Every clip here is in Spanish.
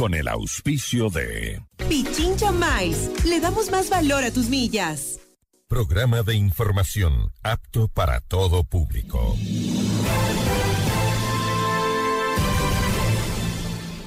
con el auspicio de Pichincha Mais. Le damos más valor a tus millas. Programa de información apto para todo público.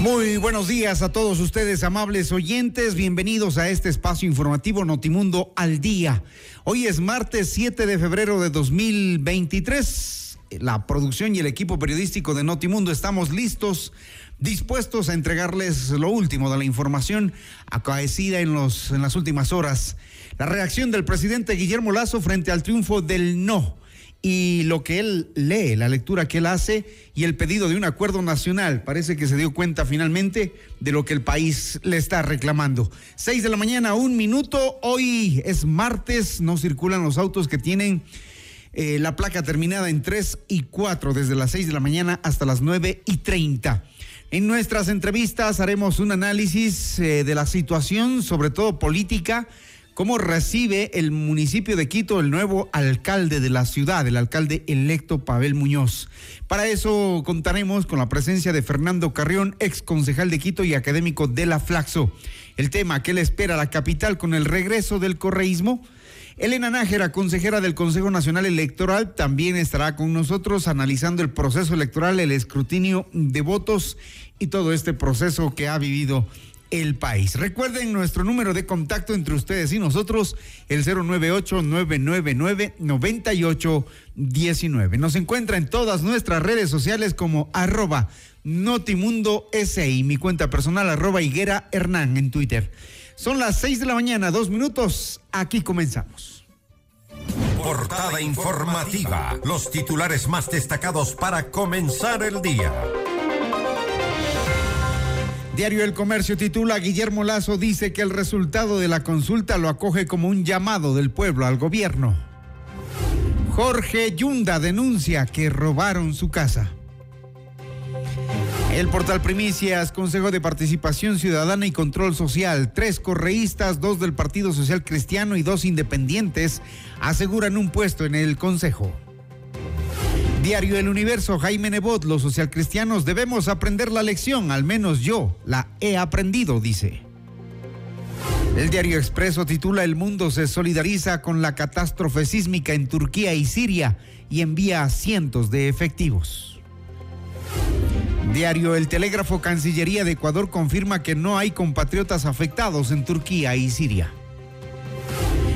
Muy buenos días a todos ustedes, amables oyentes. Bienvenidos a este espacio informativo Notimundo al Día. Hoy es martes 7 de febrero de 2023. La producción y el equipo periodístico de Notimundo estamos listos, dispuestos a entregarles lo último de la información acaecida en, los, en las últimas horas. La reacción del presidente Guillermo Lazo frente al triunfo del no y lo que él lee, la lectura que él hace y el pedido de un acuerdo nacional. Parece que se dio cuenta finalmente de lo que el país le está reclamando. Seis de la mañana, un minuto. Hoy es martes, no circulan los autos que tienen eh, la placa terminada en tres y cuatro, desde las seis de la mañana hasta las nueve y treinta. En nuestras entrevistas haremos un análisis eh, de la situación, sobre todo política ¿Cómo recibe el municipio de Quito el nuevo alcalde de la ciudad, el alcalde electo Pavel Muñoz? Para eso contaremos con la presencia de Fernando Carrión, ex concejal de Quito y académico de la Flaxo. El tema que le espera a la capital con el regreso del correísmo. Elena Nájera, consejera del Consejo Nacional Electoral, también estará con nosotros analizando el proceso electoral, el escrutinio de votos y todo este proceso que ha vivido el país. Recuerden nuestro número de contacto entre ustedes y nosotros, el 098-999-9819. Nos encuentra en todas nuestras redes sociales como arroba Notimundo SI, mi cuenta personal arroba Higuera Hernán en Twitter. Son las seis de la mañana, dos minutos, aquí comenzamos. Portada informativa, los titulares más destacados para comenzar el día. Diario El Comercio titula Guillermo Lazo dice que el resultado de la consulta lo acoge como un llamado del pueblo al gobierno. Jorge Yunda denuncia que robaron su casa. El portal Primicias, Consejo de Participación Ciudadana y Control Social, tres correístas, dos del Partido Social Cristiano y dos independientes aseguran un puesto en el Consejo. Diario El Universo, Jaime Nebot, los socialcristianos debemos aprender la lección, al menos yo la he aprendido, dice. El diario Expreso titula El mundo se solidariza con la catástrofe sísmica en Turquía y Siria y envía cientos de efectivos. Diario El Telégrafo Cancillería de Ecuador confirma que no hay compatriotas afectados en Turquía y Siria.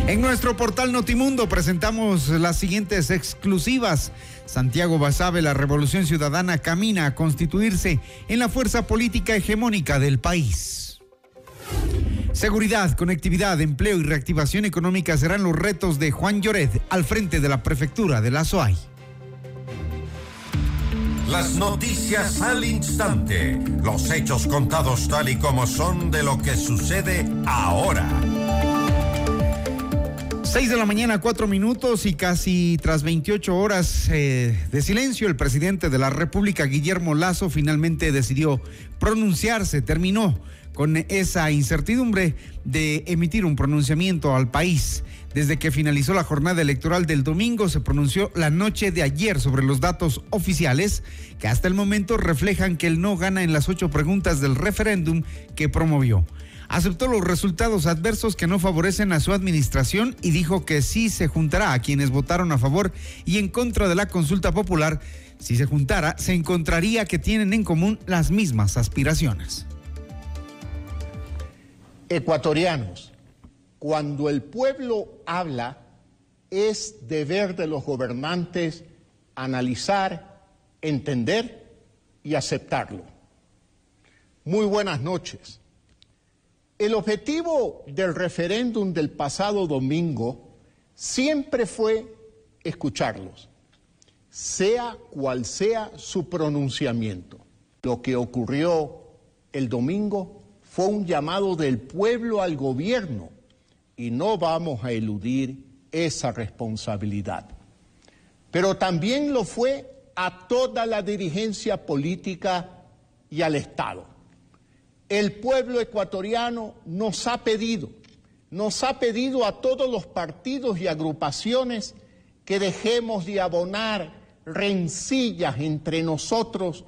En nuestro portal Notimundo presentamos las siguientes exclusivas. Santiago Basabe, la Revolución Ciudadana camina a constituirse en la fuerza política hegemónica del país. Seguridad, conectividad, empleo y reactivación económica serán los retos de Juan Lloret al frente de la prefectura de la SOAI. Las noticias al instante, los hechos contados tal y como son de lo que sucede ahora. Seis de la mañana, cuatro minutos y casi tras 28 horas eh, de silencio, el presidente de la República, Guillermo Lazo, finalmente decidió pronunciarse, terminó con esa incertidumbre de emitir un pronunciamiento al país. Desde que finalizó la jornada electoral del domingo, se pronunció la noche de ayer sobre los datos oficiales que hasta el momento reflejan que él no gana en las ocho preguntas del referéndum que promovió aceptó los resultados adversos que no favorecen a su administración y dijo que sí se juntará a quienes votaron a favor y en contra de la consulta popular. Si se juntara, se encontraría que tienen en común las mismas aspiraciones. Ecuatorianos, cuando el pueblo habla, es deber de los gobernantes analizar, entender y aceptarlo. Muy buenas noches. El objetivo del referéndum del pasado domingo siempre fue escucharlos, sea cual sea su pronunciamiento. Lo que ocurrió el domingo fue un llamado del pueblo al gobierno y no vamos a eludir esa responsabilidad. Pero también lo fue a toda la dirigencia política y al Estado. El pueblo ecuatoriano nos ha pedido, nos ha pedido a todos los partidos y agrupaciones que dejemos de abonar rencillas entre nosotros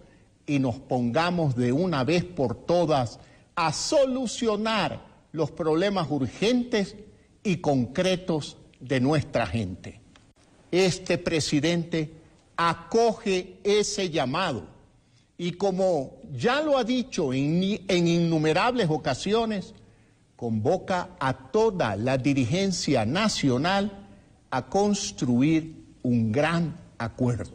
y nos pongamos de una vez por todas a solucionar los problemas urgentes y concretos de nuestra gente. Este presidente acoge ese llamado y como ya lo ha dicho en, innumerables ocasiones, convoca a toda la dirigencia nacional a construir un gran acuerdo.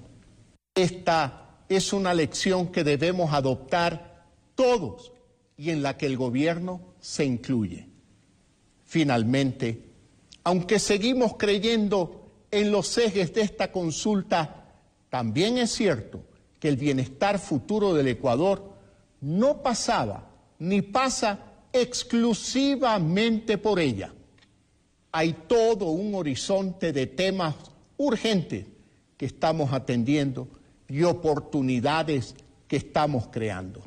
Esta es una lección que debemos adoptar todos y en la que el gobierno se incluye. Finalmente, aunque seguimos creyendo en los ejes de esta consulta, también es cierto que el bienestar futuro del Ecuador no pasaba ni pasa exclusivamente por ella. Hay todo un horizonte de temas urgentes que estamos atendiendo y oportunidades que estamos creando.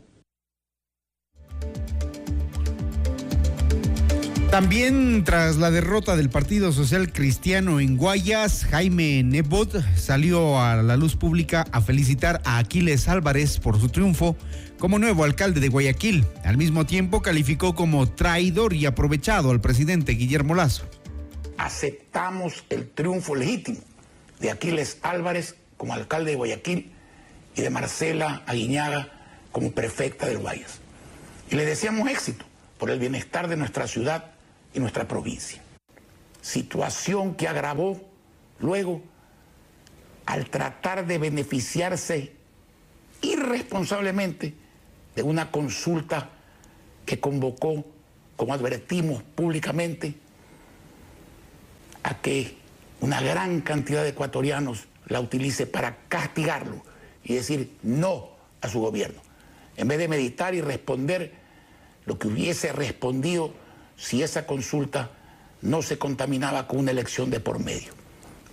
También tras la derrota del Partido Social Cristiano en Guayas, Jaime Nebot salió a la luz pública a felicitar a Aquiles Álvarez por su triunfo como nuevo alcalde de Guayaquil. Al mismo tiempo calificó como traidor y aprovechado al presidente Guillermo Lazo. Aceptamos el triunfo legítimo de Aquiles Álvarez como alcalde de Guayaquil y de Marcela Aguiñaga como prefecta del Guayas. Y le deseamos éxito por el bienestar de nuestra ciudad y nuestra provincia. Situación que agravó luego al tratar de beneficiarse irresponsablemente de una consulta que convocó, como advertimos públicamente, a que una gran cantidad de ecuatorianos la utilice para castigarlo y decir no a su gobierno, en vez de meditar y responder lo que hubiese respondido si esa consulta no se contaminaba con una elección de por medio,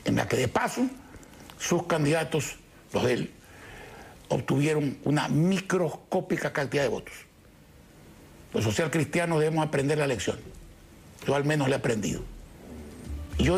en la que de paso sus candidatos, los de él, obtuvieron una microscópica cantidad de votos. Los social cristianos debemos aprender la lección. Yo al menos la he aprendido. Y yo...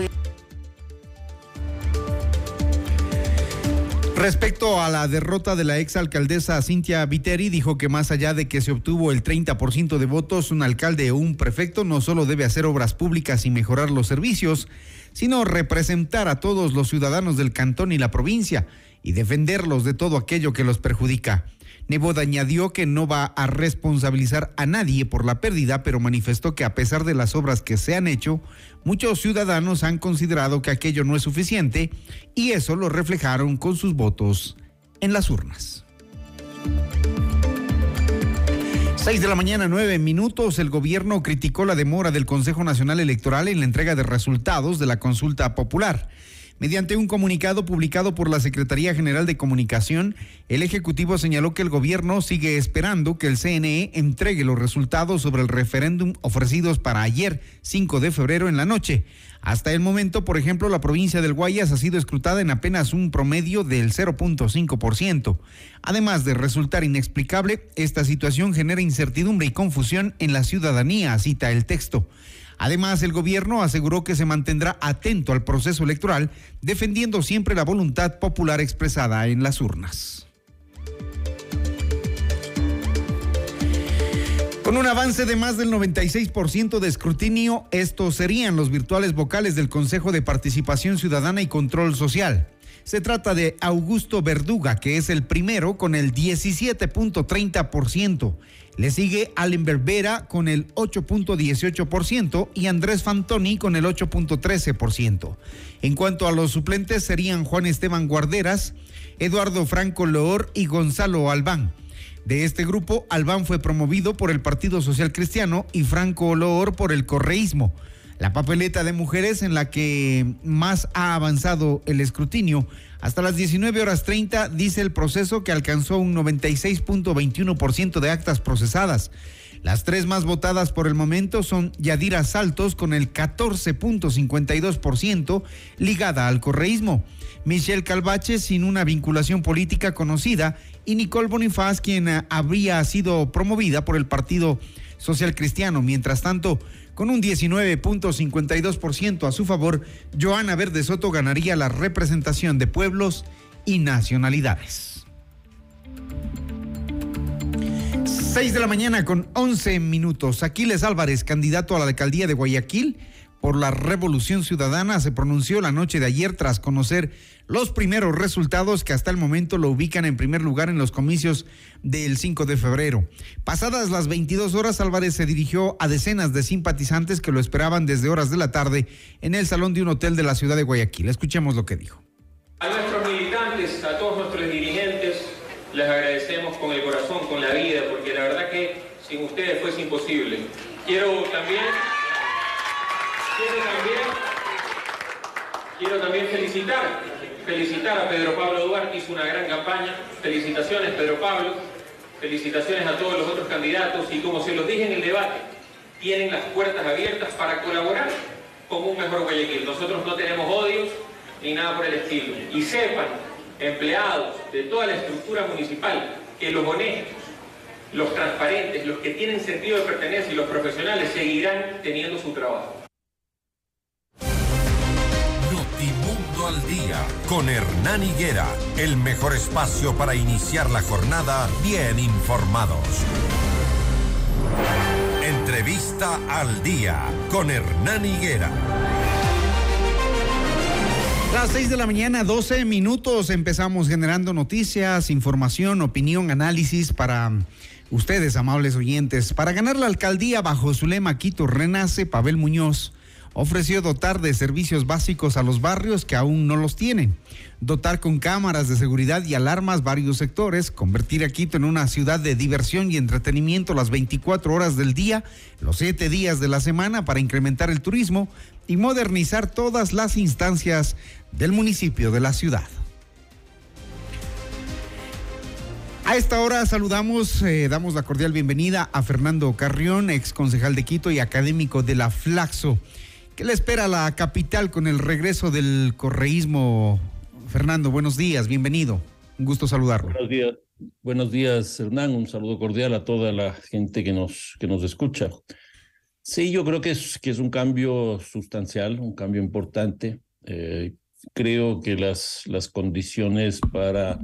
Respecto a la derrota de la exalcaldesa Cintia Viteri, dijo que más allá de que se obtuvo el 30% de votos, un alcalde o un prefecto no solo debe hacer obras públicas y mejorar los servicios, sino representar a todos los ciudadanos del cantón y la provincia y defenderlos de todo aquello que los perjudica. Nebot añadió que no va a responsabilizar a nadie por la pérdida, pero manifestó que a pesar de las obras que se han hecho, muchos ciudadanos han considerado que aquello no es suficiente y eso lo reflejaron con sus votos en las urnas. 6 de la mañana, nueve minutos. El gobierno criticó la demora del Consejo Nacional Electoral en la entrega de resultados de la consulta popular. Mediante un comunicado publicado por la Secretaría General de Comunicación, el Ejecutivo señaló que el gobierno sigue esperando que el CNE entregue los resultados sobre el referéndum ofrecidos para ayer, 5 de febrero en la noche. Hasta el momento, por ejemplo, la provincia del Guayas ha sido escrutada en apenas un promedio del 0.5%. Además de resultar inexplicable, esta situación genera incertidumbre y confusión en la ciudadanía, cita el texto. Además, el gobierno aseguró que se mantendrá atento al proceso electoral, defendiendo siempre la voluntad popular expresada en las urnas. Con un avance de más del 96% de escrutinio, estos serían los virtuales vocales del Consejo de Participación Ciudadana y Control Social. Se trata de Augusto Verduga, que es el primero con el 17.30%. Le sigue Allen Berbera con el 8.18% y Andrés Fantoni con el 8.13%. En cuanto a los suplentes serían Juan Esteban Guarderas, Eduardo Franco Loor y Gonzalo Albán. De este grupo, Albán fue promovido por el Partido Social Cristiano y Franco Loor por el correísmo. La papeleta de mujeres en la que más ha avanzado el escrutinio. Hasta las 19 horas 30 dice el proceso que alcanzó un 96.21% de actas procesadas. Las tres más votadas por el momento son Yadira Saltos con el 14.52% ligada al correísmo, Michelle Calvache sin una vinculación política conocida y Nicole Bonifaz quien habría sido promovida por el Partido Social Cristiano. Mientras tanto, con un 19.52% a su favor, Joana Verde Soto ganaría la representación de pueblos y nacionalidades. 6 de la mañana con 11 minutos. Aquiles Álvarez, candidato a la alcaldía de Guayaquil por la Revolución Ciudadana, se pronunció la noche de ayer tras conocer los primeros resultados que hasta el momento lo ubican en primer lugar en los comicios del 5 de febrero. Pasadas las 22 horas, Álvarez se dirigió a decenas de simpatizantes que lo esperaban desde horas de la tarde en el salón de un hotel de la ciudad de Guayaquil. Escuchemos lo que dijo. A nuestros militantes, a todos nuestros dirigentes, les agradecemos con el corazón, con la vida, porque la verdad que sin ustedes fuese imposible. Quiero también, quiero también, también felicitar, felicitar a Pedro Pablo Duarte, hizo una gran campaña. Felicitaciones, Pedro Pablo. Felicitaciones a todos los otros candidatos y como se los dije en el debate, tienen las puertas abiertas para colaborar con un mejor Guayaquil. Nosotros no tenemos odios ni nada por el estilo. Y sepan empleados de toda la estructura municipal, que los honestos, los transparentes, los que tienen sentido de pertenencia y los profesionales seguirán teniendo su trabajo. Al día con Hernán Higuera, el mejor espacio para iniciar la jornada bien informados. Entrevista al día con Hernán Higuera. Las 6 de la mañana, 12 minutos, empezamos generando noticias, información, opinión, análisis para ustedes, amables oyentes. Para ganar la alcaldía bajo su lema Quito Renace, Pavel Muñoz ofreció dotar de servicios básicos a los barrios que aún no los tienen, dotar con cámaras de seguridad y alarmas varios sectores, convertir a Quito en una ciudad de diversión y entretenimiento las 24 horas del día, los 7 días de la semana para incrementar el turismo y modernizar todas las instancias del municipio de la ciudad. A esta hora saludamos, eh, damos la cordial bienvenida a Fernando Carrión, ex concejal de Quito y académico de la Flaxo. ¿Qué le espera a la capital con el regreso del correísmo? Fernando, buenos días, bienvenido. Un gusto saludarlo. Buenos días, buenos días Hernán. Un saludo cordial a toda la gente que nos, que nos escucha. Sí, yo creo que es, que es un cambio sustancial, un cambio importante. Eh, creo que las, las condiciones para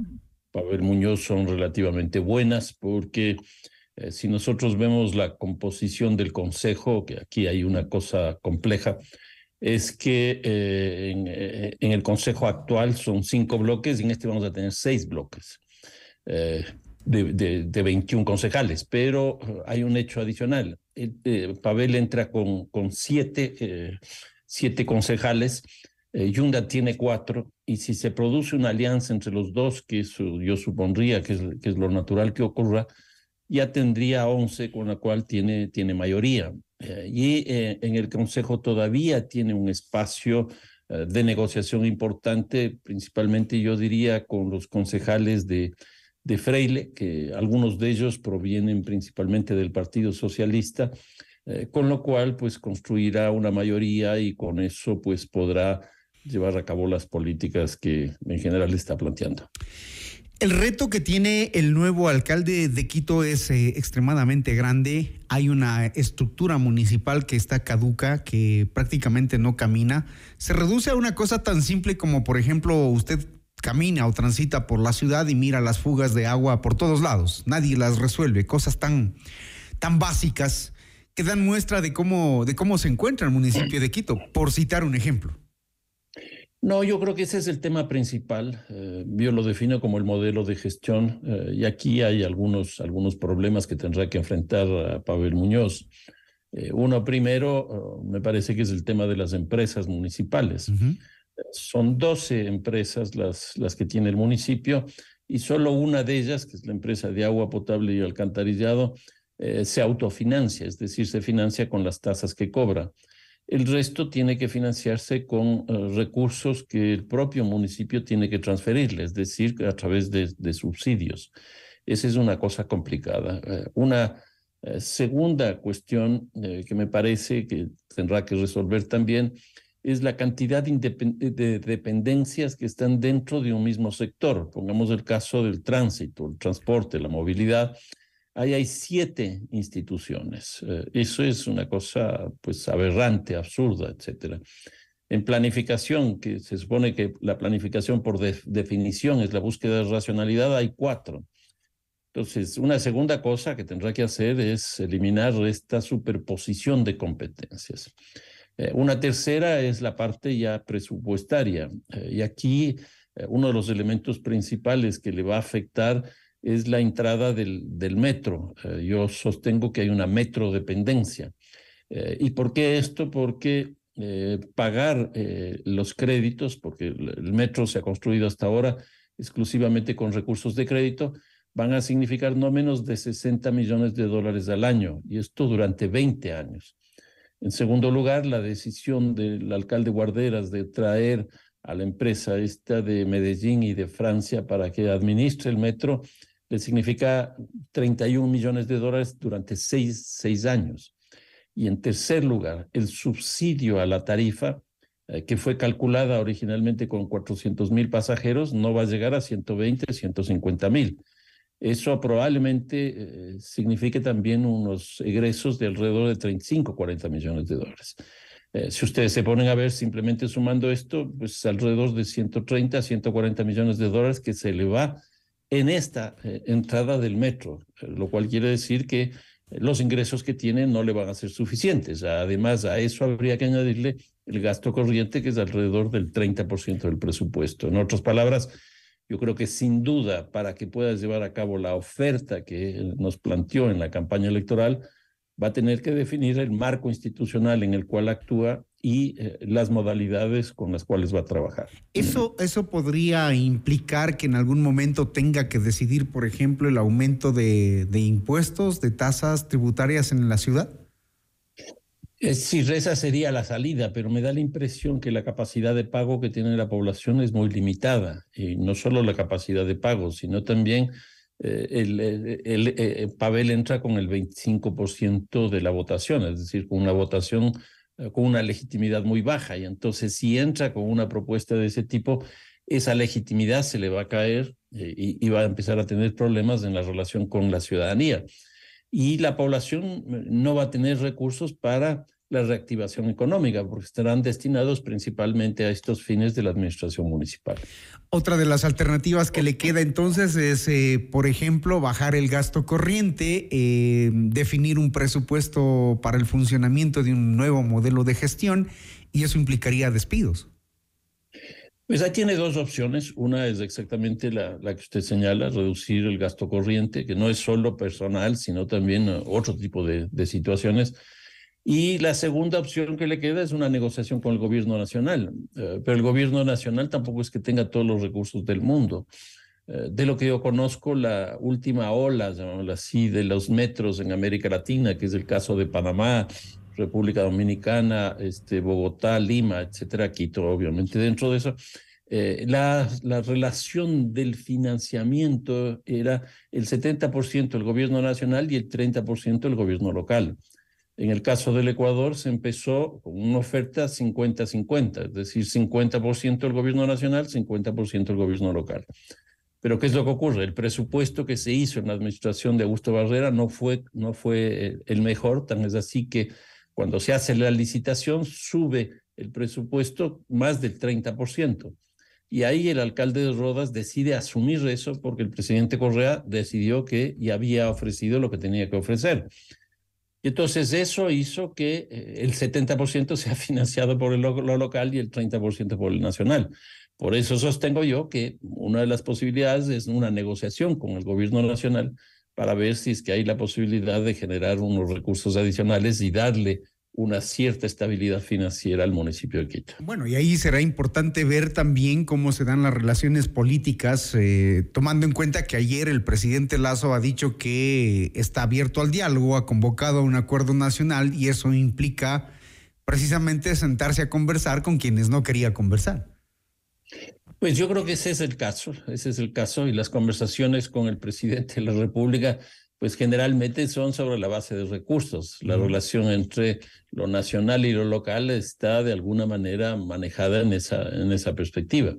Pavel Muñoz son relativamente buenas porque eh, si nosotros vemos la composición del Consejo, que aquí hay una cosa compleja, es que eh, en, eh, en, el Consejo actual son cinco bloques y en este vamos a tener seis bloques de, de, de, 21 concejales, pero hay un hecho adicional. Pavel entra con, siete, siete concejales Yunda tiene cuatro, y si se produce una alianza entre los dos, que yo supondría que es lo natural que ocurra, ya tendría once, con la cual tiene, tiene mayoría. Eh, y eh, en el Consejo todavía tiene un espacio eh, de negociación importante, principalmente yo diría con los concejales de, de Freile, que algunos de ellos provienen principalmente del Partido Socialista, con lo cual pues construirá una mayoría y con eso pues podrá llevar a cabo las políticas que en general está planteando. El reto que tiene el nuevo alcalde de Quito es eh, extremadamente grande. Hay una estructura municipal que está caduca, que prácticamente no camina. Se reduce a una cosa tan simple como, por ejemplo, usted camina o transita por la ciudad y mira las fugas de agua por todos lados. Nadie las resuelve. Cosas tan, tan básicas que dan muestra de cómo, de cómo se encuentra el municipio de Quito, por citar un ejemplo. No, yo creo que ese es el tema principal. Eh, yo lo defino como el modelo de gestión eh, y aquí hay algunos, algunos problemas que tendrá que enfrentar a Pavel Muñoz. Eh, uno primero, me parece que es el tema de las empresas municipales. Uh -huh. Son 12 empresas las, las que tiene el municipio y solo una de ellas, que es la empresa de agua potable y alcantarillado, se autofinancia, es decir, se financia con las tasas que cobra. El resto tiene que financiarse con eh, recursos que el propio municipio tiene que transferirle, es decir, a través de, subsidios. Esa es una cosa complicada. Eh, una segunda cuestión que me parece que tendrá que resolver también es la cantidad de dependencias que están dentro de un mismo sector. Pongamos el caso del tránsito, el transporte, la movilidad. Ahí hay siete instituciones. Eh, eso es una cosa pues aberrante, absurda, etcétera. En planificación, que se supone que la planificación por definición es la búsqueda de racionalidad, hay cuatro. Entonces, una segunda cosa que tendrá que hacer es eliminar esta superposición de competencias. Eh, una tercera es la parte ya presupuestaria. Eh, y aquí eh, uno de los elementos principales que le va a afectar es la entrada del, del metro. yo sostengo que hay una metro dependencia. ¿Y por qué esto? Porque pagar los créditos, porque el metro se ha construido hasta ahora exclusivamente con recursos de crédito, van a significar no menos de 60 millones de dólares al año, y esto durante 20 años. En segundo lugar, la decisión del alcalde Guarderas de traer a la empresa esta de Medellín y de Francia para que administre el metro le significa 31 millones de dólares durante seis, seis años. Y en tercer lugar, el subsidio a la tarifa, eh, que fue calculada originalmente con 400 mil pasajeros, no va a llegar a 120, 150 mil. Eso probablemente eh, signifique también unos egresos de alrededor de 35, 40 millones de dólares. Eh, si ustedes se ponen a ver simplemente sumando esto, pues alrededor de 130, 140 millones de dólares que se le va en esta eh, entrada del metro, lo cual quiere decir que los ingresos que tiene no le van a ser suficientes. Además, a eso habría que añadirle el gasto corriente, que es alrededor del 30% del presupuesto. En otras palabras, yo creo que sin duda, para que pueda llevar a cabo la oferta que nos planteó en la campaña electoral, va a tener que definir el marco institucional en el cual actúa y eh, las modalidades con las cuales va a trabajar. Eso, eso podría implicar que en algún momento tenga que decidir, por ejemplo, el aumento de, de impuestos, de tasas tributarias en la ciudad. Sí, esa sería la salida, pero me da la impresión que la capacidad de pago que tiene la población es muy limitada. Y no solo la capacidad de pago, sino también eh, el, el, eh, Pavel entra con el 25% de la votación, es decir, con una votación eh, con una legitimidad muy baja. Y entonces, si entra con una propuesta de ese tipo, esa legitimidad se le va a caer y va a empezar a tener problemas en la relación con la ciudadanía y la población no va a tener recursos para la reactivación económica, porque estarán destinados principalmente a estos fines de la administración municipal. Otra de las alternativas que le queda entonces es, eh, por ejemplo, bajar el gasto corriente, eh, definir un presupuesto para el funcionamiento de un nuevo modelo de gestión, y eso implicaría despidos. Pues ahí tiene dos opciones. Una es exactamente la, la, que usted señala, reducir el gasto corriente, que no es solo personal, sino también uh, otro tipo de, de, situaciones. Y la segunda opción que le queda es una negociación con el gobierno nacional. Uh, pero el gobierno nacional tampoco es que tenga todos los recursos del mundo. Uh, de lo que yo conozco, la última ola, llamémosla así, de los metros en América Latina, que es el caso de Panamá, República Dominicana, este, Bogotá, Lima, etcétera, Quito, obviamente dentro de eso. Eh, la, la, relación del financiamiento era el 70% el gobierno nacional y el 30% el gobierno local. En el caso del Ecuador se empezó con una oferta 50-50, es decir, 50% el gobierno nacional, 50% el gobierno local. Pero ¿qué es lo que ocurre? El presupuesto que se hizo en la administración de Augusto Barrera no fue, no fue eh, el mejor, tan es así que cuando se hace la licitación, sube el presupuesto más del 30%. Y ahí el alcalde de Rodas decide asumir eso porque el presidente Correa decidió que ya había ofrecido lo que tenía que ofrecer. Y entonces eso hizo que eh, el 70% sea financiado por el, lo local y el 30% por el nacional. Por eso sostengo yo que una de las posibilidades es una negociación con el gobierno nacional para ver si es que hay la posibilidad de generar unos recursos adicionales y darle una cierta estabilidad financiera al municipio de Quito. Bueno, y ahí será importante ver también cómo se dan las relaciones políticas, eh, tomando en cuenta que ayer el presidente Lazo ha dicho que está abierto al diálogo, ha convocado a un acuerdo nacional y eso implica precisamente sentarse a conversar con quienes no quería conversar. Pues yo creo que ese es el caso, ese es el caso y las conversaciones con el presidente de la República pues generalmente son sobre la base de recursos. La relación entre lo nacional y lo local está de alguna manera manejada en esa, en esa perspectiva.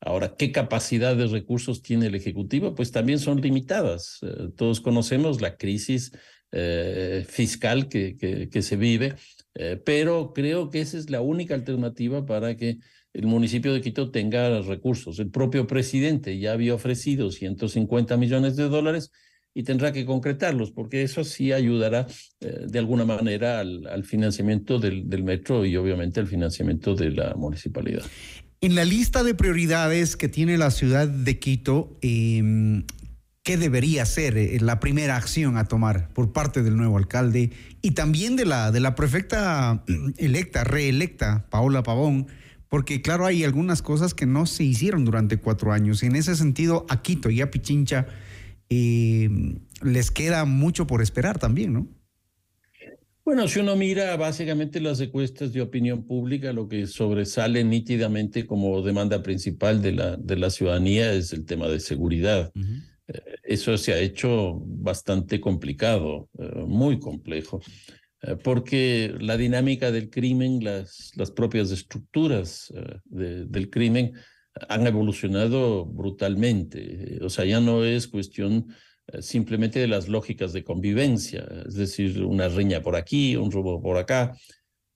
Ahora, ¿qué capacidad de recursos tiene el Ejecutivo? Pues también son limitadas. Eh, todos conocemos la crisis eh, fiscal que, que, se vive, eh, pero creo que esa es la única alternativa para que el municipio de Quito tenga recursos. El propio presidente ya había ofrecido 150 millones de dólares y tendrá que concretarlos, porque eso sí ayudará de alguna manera al, financiamiento del, metro y obviamente al financiamiento de la municipalidad. En la lista de prioridades que tiene la ciudad de Quito, eh, ¿qué debería ser eh, la primera acción a tomar por parte del nuevo alcalde y también de la, de la prefecta electa, reelecta, Paola Pavón? Porque claro, hay algunas cosas que no se hicieron durante cuatro años. En ese sentido, a Quito y a Pichincha eh, les queda mucho por esperar también, ¿no? Bueno, si uno mira básicamente las encuestas de opinión pública, lo que sobresale nítidamente como demanda principal de la, de la ciudadanía es el tema de seguridad. Eh, eso se ha hecho bastante complicado, eh, muy complejo, eh, porque la dinámica del crimen, las, las propias estructuras del crimen han evolucionado brutalmente. O sea, ya no es cuestión eh, simplemente de las lógicas de convivencia, es decir, una riña por aquí, un robo por acá,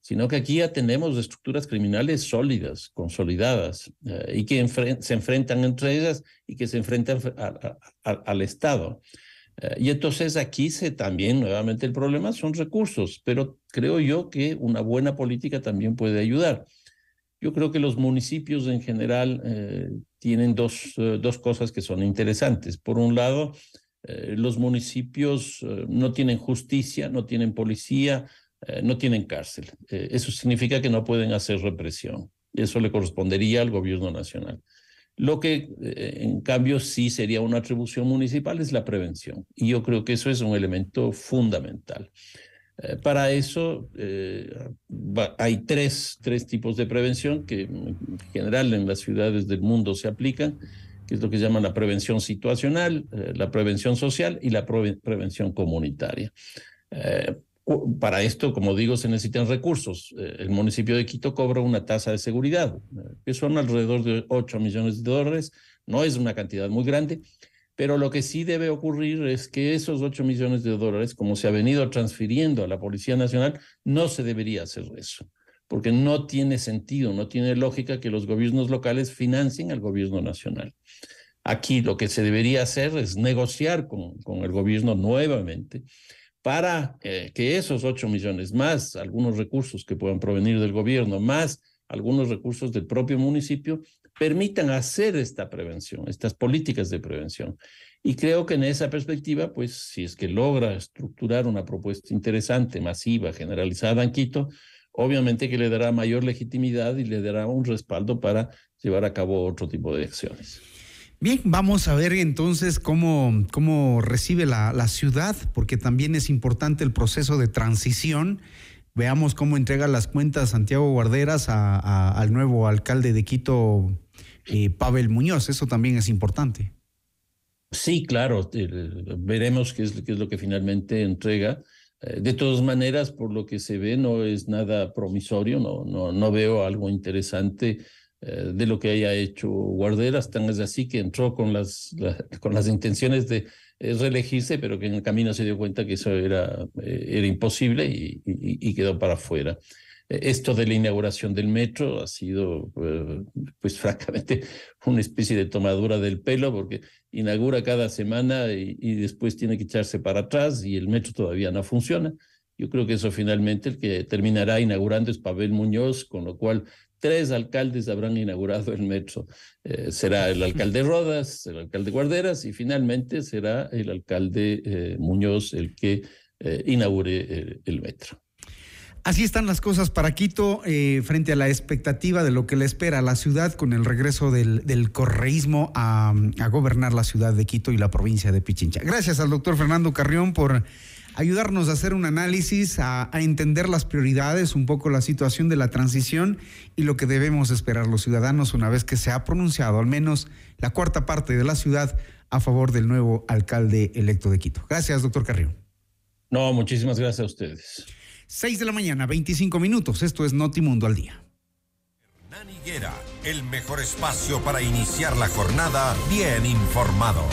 sino que aquí ya tenemos estructuras criminales sólidas, consolidadas, eh, y que se enfrentan entre ellas y que se enfrentan al Estado. Eh, y entonces aquí se también, nuevamente, el problema son recursos, pero creo yo que una buena política también puede ayudar. Yo creo que los municipios en general tienen dos, dos cosas que son interesantes. Por un lado, eh, los municipios eh, no tienen justicia, no tienen policía, eh, no tienen cárcel. eso significa que no pueden hacer represión. Eso le correspondería al gobierno nacional. Lo que, en cambio, sí sería una atribución municipal es la prevención. Y yo creo que eso es un elemento fundamental. Para eso hay tres, tres tipos de prevención que en general en las ciudades del mundo se aplican que es lo que llaman la prevención situacional, eh, la prevención social y la prevención comunitaria. Eh, para esto, como digo, se necesitan recursos. Eh, el municipio de Quito cobra una tasa de seguridad, que son alrededor de 8 millones de dólares. No es una cantidad muy grande, pero lo que sí debe ocurrir es que esos 8 millones de dólares, como se ha venido transfiriendo a la Policía Nacional, no se debería hacer eso porque no tiene sentido, no tiene lógica que los gobiernos locales financien al gobierno nacional. Aquí lo que se debería hacer es negociar con, con el gobierno nuevamente para eh, que esos 8 millones más algunos recursos que puedan provenir del gobierno, más algunos recursos del propio municipio, permitan hacer esta prevención, estas políticas de prevención. Y creo que en esa perspectiva, pues si es que logra estructurar una propuesta interesante, masiva, generalizada en Quito, obviamente que le dará mayor legitimidad y le dará un respaldo para llevar a cabo otro tipo de acciones. Bien, vamos a ver entonces cómo, cómo recibe la, la ciudad, porque también es importante el proceso de transición. Veamos cómo entrega las cuentas Santiago Guarderas a, al nuevo alcalde de Quito, eh, Pavel Muñoz. Eso también es importante. Sí, claro. Eh, veremos qué es, lo que finalmente entrega. Eh, de todas maneras, por lo que se ve, no es nada promisorio, no, no, veo algo interesante eh, de lo que haya hecho Guarderas, tan es así que entró con las, con las intenciones de reelegirse, pero que en el camino se dio cuenta que eso era, era imposible y, y, quedó para afuera. Esto de la inauguración del metro ha sido, pues francamente, una especie de tomadura del pelo, porque inaugura cada semana y, después tiene que echarse para atrás y el metro todavía no funciona. Yo creo que eso finalmente el que terminará inaugurando es Pavel Muñoz, con lo cual tres alcaldes habrán inaugurado el metro. Eh, será el alcalde Rodas, el alcalde Guarderas y finalmente será el alcalde eh, Muñoz el que eh, inaugure el metro. Así están las cosas para Quito eh, frente a la expectativa de lo que le espera a la ciudad con el regreso del, correísmo a, a, gobernar la ciudad de Quito y la provincia de Pichincha. Gracias al doctor Fernando Carrión por ayudarnos a hacer un análisis, a, a, entender las prioridades, un poco la situación de la transición y lo que debemos esperar los ciudadanos una vez que se ha pronunciado al menos la cuarta parte de la ciudad a favor del nuevo alcalde electo de Quito. Gracias, doctor Carrión. No, muchísimas gracias a ustedes. 6 de la mañana, 25 minutos. Esto es Notimundo al día. Hernán Higuera, el mejor espacio para iniciar la jornada bien informados.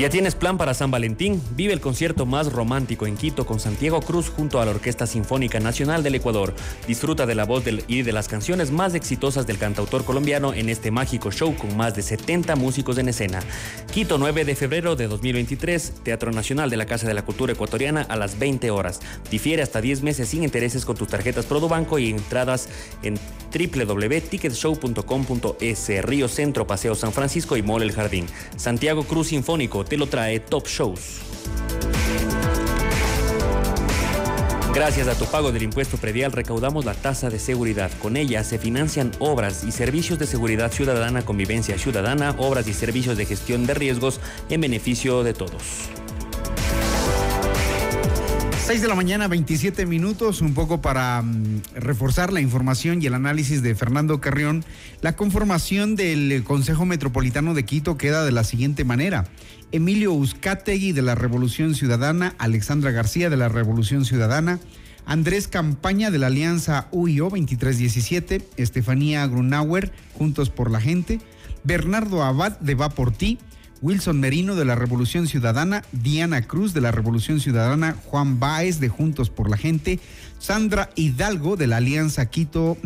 Ya tienes plan para San Valentín? Vive el concierto más romántico en Quito con Santiago Cruz junto a la Orquesta Sinfónica Nacional del Ecuador. Disfruta de la voz y de las canciones más exitosas del cantautor colombiano en este mágico show con más de 70 músicos en escena. Quito 9 de febrero de 2023, Teatro Nacional de la Casa de la Cultura Ecuatoriana a las 20 horas. Difiere hasta 10 meses sin intereses con tus tarjetas Produbanco y entradas en www.ticketshow.com.es Río Centro, Paseo San Francisco y Mall El Jardín. Santiago Cruz Sinfónico te lo trae Top Shows. Gracias a tu pago del impuesto predial recaudamos la tasa de seguridad. Con ella se financian obras y servicios de seguridad ciudadana, convivencia ciudadana, obras y servicios de gestión de riesgos en beneficio de todos. 6 de la mañana, 27 minutos, un poco para um, reforzar la información y el análisis de Fernando Carrión. La conformación del Consejo Metropolitano de Quito queda de la siguiente manera. Emilio Uzcategui de la Revolución Ciudadana, Alexandra García de la Revolución Ciudadana, Andrés Campaña de la Alianza UIO 2317, Estefanía Grunauer, Juntos por la Gente, Bernardo Abad de Va por Ti, Wilson Merino de la Revolución Ciudadana, Diana Cruz de la Revolución Ciudadana, Juan Báez de Juntos por la Gente, Sandra Hidalgo de la Alianza Quito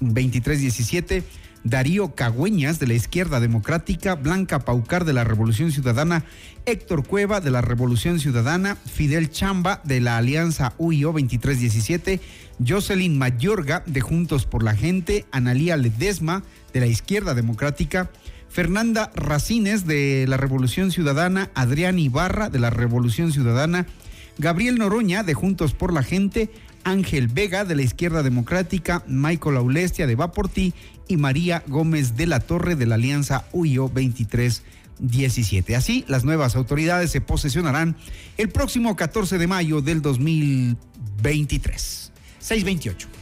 2317, Darío Cagüeñas de la Izquierda Democrática, Blanca Paucar de la Revolución Ciudadana, Héctor Cueva de la Revolución Ciudadana, Fidel Chamba de la Alianza UIO 2317, Jocelyn Mayorga de Juntos por la Gente, Analía Ledesma de la Izquierda Democrática, Fernanda Racines de la Revolución Ciudadana, Adrián Ibarra de la Revolución Ciudadana, Gabriel Noroña de Juntos por la Gente, Ángel Vega de la Izquierda Democrática, Michael Aulestia de Va por Ti y María Gómez de la Torre de la Alianza UIO 2317. Así, las nuevas autoridades se posesionarán el próximo 14 de mayo del 2023. 628.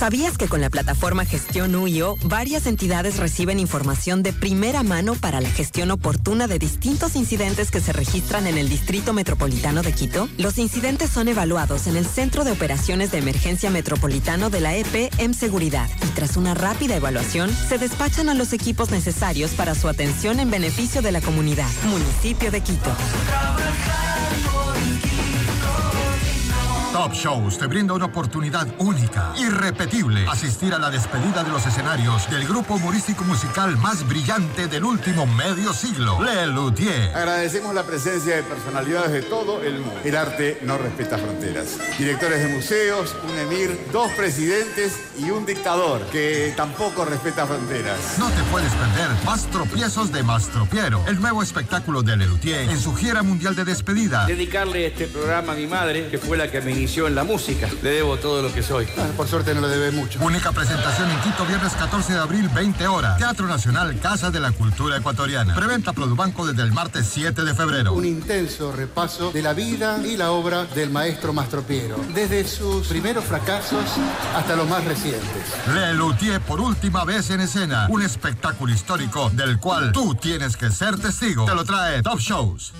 ¿Sabías que con la plataforma Gestión UIO, varias entidades reciben información de primera mano para la gestión oportuna de distintos incidentes que se registran en el Distrito Metropolitano de Quito? Los incidentes son evaluados en el Centro de Operaciones de Emergencia Metropolitano de la EP en Seguridad y tras una rápida evaluación se despachan a los equipos necesarios para su atención en beneficio de la comunidad. Municipio de Quito. Top Shows te brinda una oportunidad única, irrepetible, asistir a la despedida de los escenarios del grupo humorístico musical más brillante del último medio siglo, Le Luthier. Agradecemos la presencia de personalidades de todo el mundo. El arte no respeta fronteras. Directores de museos, un emir, dos presidentes y un dictador que tampoco respeta fronteras. No te puedes perder Más tropiezos de Mastropiero, el nuevo espectáculo de Le Luthier en su gira mundial de despedida. Dedicarle este programa a mi madre, que fue la que me inició inició en la música. Le debo todo lo que soy. Ah, por suerte no le debe mucho. Única presentación en Quito, viernes 14 de abril, 20 horas. Teatro Nacional, Casa de la Cultura Ecuatoriana. Preventa Produbanco desde el martes 7 de febrero. Un intenso repaso de la vida y la obra del maestro Mastropiero, desde sus primeros fracasos hasta los más recientes. Le Luthier por última vez en escena. Un espectáculo histórico del cual tú tienes que ser testigo. Te lo trae Top Shows.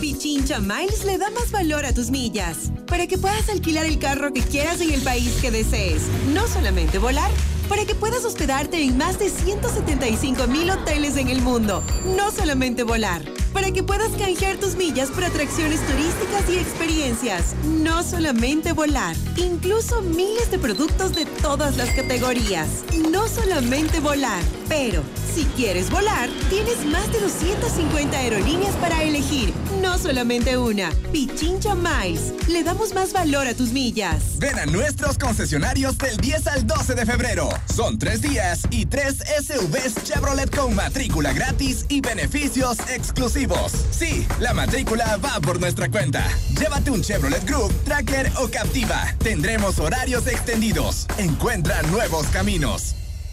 Pichincha Miles le da más valor a tus millas para que puedas alquilar el carro que quieras en el país que desees. No solamente volar, para que puedas hospedarte en más de 175 mil hoteles en el mundo. No solamente volar, para que puedas canjear tus millas por atracciones turísticas y experiencias. No solamente volar, incluso miles de productos de todas las categorías. No solamente volar, pero si quieres volar, tienes más de 250 aerolíneas para elegir. No solamente una. Pichincha Miles. Le damos más valor a tus millas. Ven a nuestros concesionarios del 10 al 12 de febrero. Son tres días y tres SUVs Chevrolet con matrícula gratis y beneficios exclusivos. Sí, la matrícula va por nuestra cuenta. Llévate un Chevrolet Group, Tracker o Captiva. Tendremos horarios extendidos. Encuentra nuevos caminos.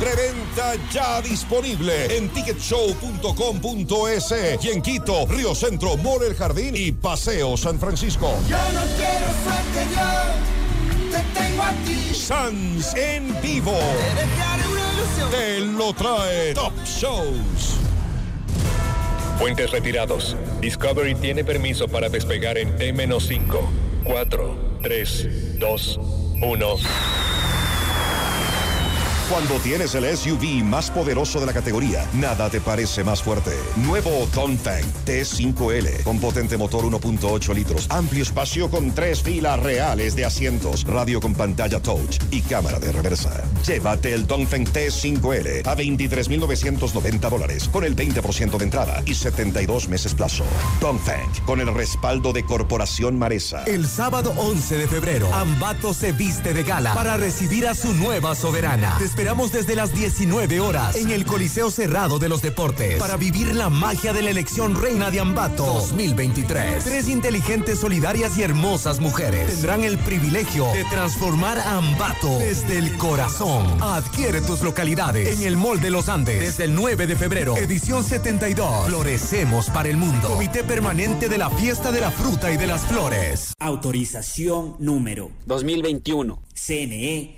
Preventa ya disponible en ticketshow.com.es y en Quito, Río Centro, Mall El Jardín y Paseo San Francisco. Yo no quiero suerte, yo te tengo aquí. Sans en vivo. Te lo trae Top Shows. Puentes retirados. Discovery tiene permiso para despegar en T-5, 4, 3, 2, 1. Cuando tienes el SUV más poderoso de la categoría, nada te parece más fuerte. Nuevo Dongfeng T5L con potente motor 1.8 litros, amplio espacio con tres filas reales de asientos, radio con pantalla touch y cámara de reversa. Llévate el Dongfeng T5L a 23.990 dólares con el 20% de entrada y 72 meses plazo. Dongfeng con el respaldo de Corporación Maresa. El sábado 11 de febrero, Ambato se viste de gala para recibir a su nueva soberana. Esperamos desde las 19 horas en el Coliseo Cerrado de los Deportes para vivir la magia de la elección Reina de Ambato 2023. Tres inteligentes, solidarias y hermosas mujeres tendrán el privilegio de transformar a Ambato desde el corazón. Adquiere tus localidades en el Mall de los Andes desde el 9 de febrero, edición 72. Florecemos para el mundo. Comité Permanente de la Fiesta de la Fruta y de las Flores. Autorización número 2021. CNE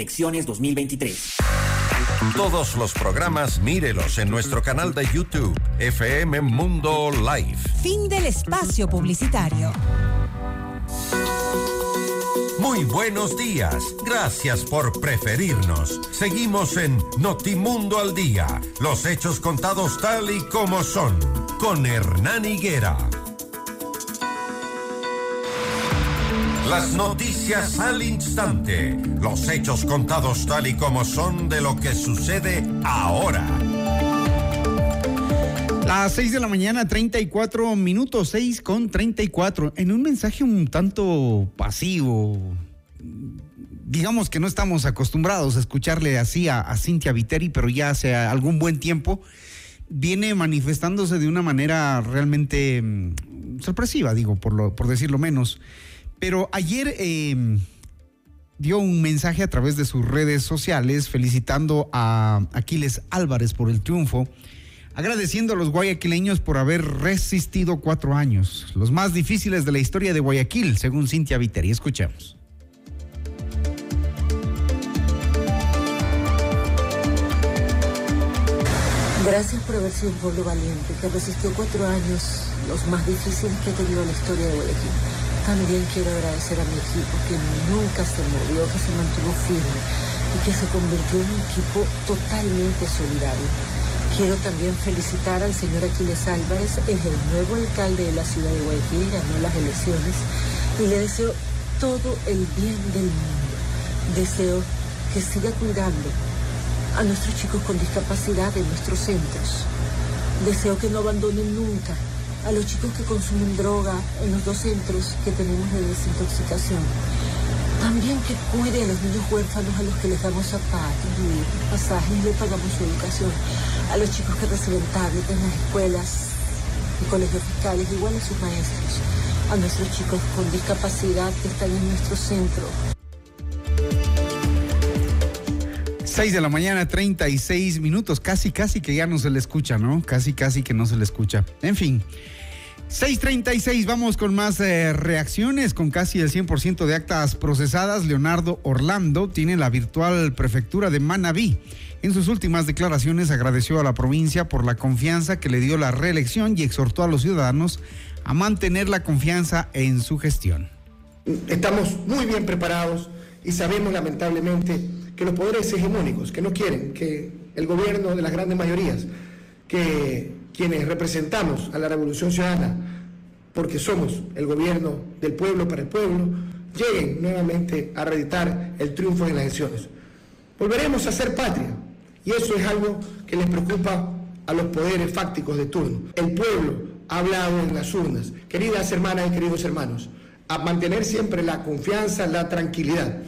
Elecciones 2023. Todos los programas mírelos en nuestro canal de YouTube, FM Mundo Live. Fin del espacio publicitario. Muy buenos días. Gracias por preferirnos. Seguimos en Notimundo al Día. Los hechos contados tal y como son. Con Hernán Higuera. Las noticias al instante. Los hechos contados tal y como son de lo que sucede ahora. Las 6 de la mañana, 34 minutos, 6 con 34. En un mensaje un tanto pasivo, digamos que no estamos acostumbrados a escucharle así a, a Cintia Viteri, pero ya hace algún buen tiempo viene manifestándose de una manera realmente mm, sorpresiva, digo, por, lo, por decirlo menos. Pero ayer eh, dio un mensaje a través de sus redes sociales felicitando a Aquiles Álvarez por el triunfo, agradeciendo a los guayaquileños por haber resistido cuatro años, los más difíciles de la historia de Guayaquil, según Cintia Viteri. Escuchemos. Gracias por haber sido un pueblo valiente que resistió cuatro años, los más difíciles que ha tenido la historia de Guayaquil. También quiero agradecer a mi equipo que nunca se movió, que se mantuvo firme y que se convirtió en un equipo totalmente solidario. Quiero también felicitar al señor Aquiles Álvarez, es el nuevo alcalde de la ciudad de Guayaquil, ganó las elecciones y le deseo todo el bien del mundo. Deseo que siga cuidando a nuestros chicos con discapacidad en nuestros centros. Deseo que no abandonen nunca a los chicos que consumen droga en los dos centros que tenemos de desintoxicación. También que cuide a los niños huérfanos a los que les damos zapatos, pasajes y le pagamos su educación. A los chicos que reciben tablets en las escuelas y colegios fiscales, igual a sus maestros. A nuestros chicos con discapacidad que están en nuestro centro. 6 de la mañana, 36 minutos. Casi, casi que ya no se le escucha, ¿no? Casi, casi que no se le escucha. En fin. 636, vamos con más eh, reacciones, con casi el 100% de actas procesadas. Leonardo Orlando tiene la virtual prefectura de Manabí. En sus últimas declaraciones agradeció a la provincia por la confianza que le dio la reelección y exhortó a los ciudadanos a mantener la confianza en su gestión. Estamos muy bien preparados y sabemos lamentablemente que los poderes hegemónicos, que no quieren que el gobierno de las grandes mayorías, que quienes representamos a la revolución ciudadana, porque somos el gobierno del pueblo para el pueblo, lleguen nuevamente a reeditar el triunfo en las elecciones. Volveremos a ser patria y eso es algo que les preocupa a los poderes fácticos de turno. El pueblo ha hablado en las urnas. Queridas hermanas y queridos hermanos, a mantener siempre la confianza, la tranquilidad.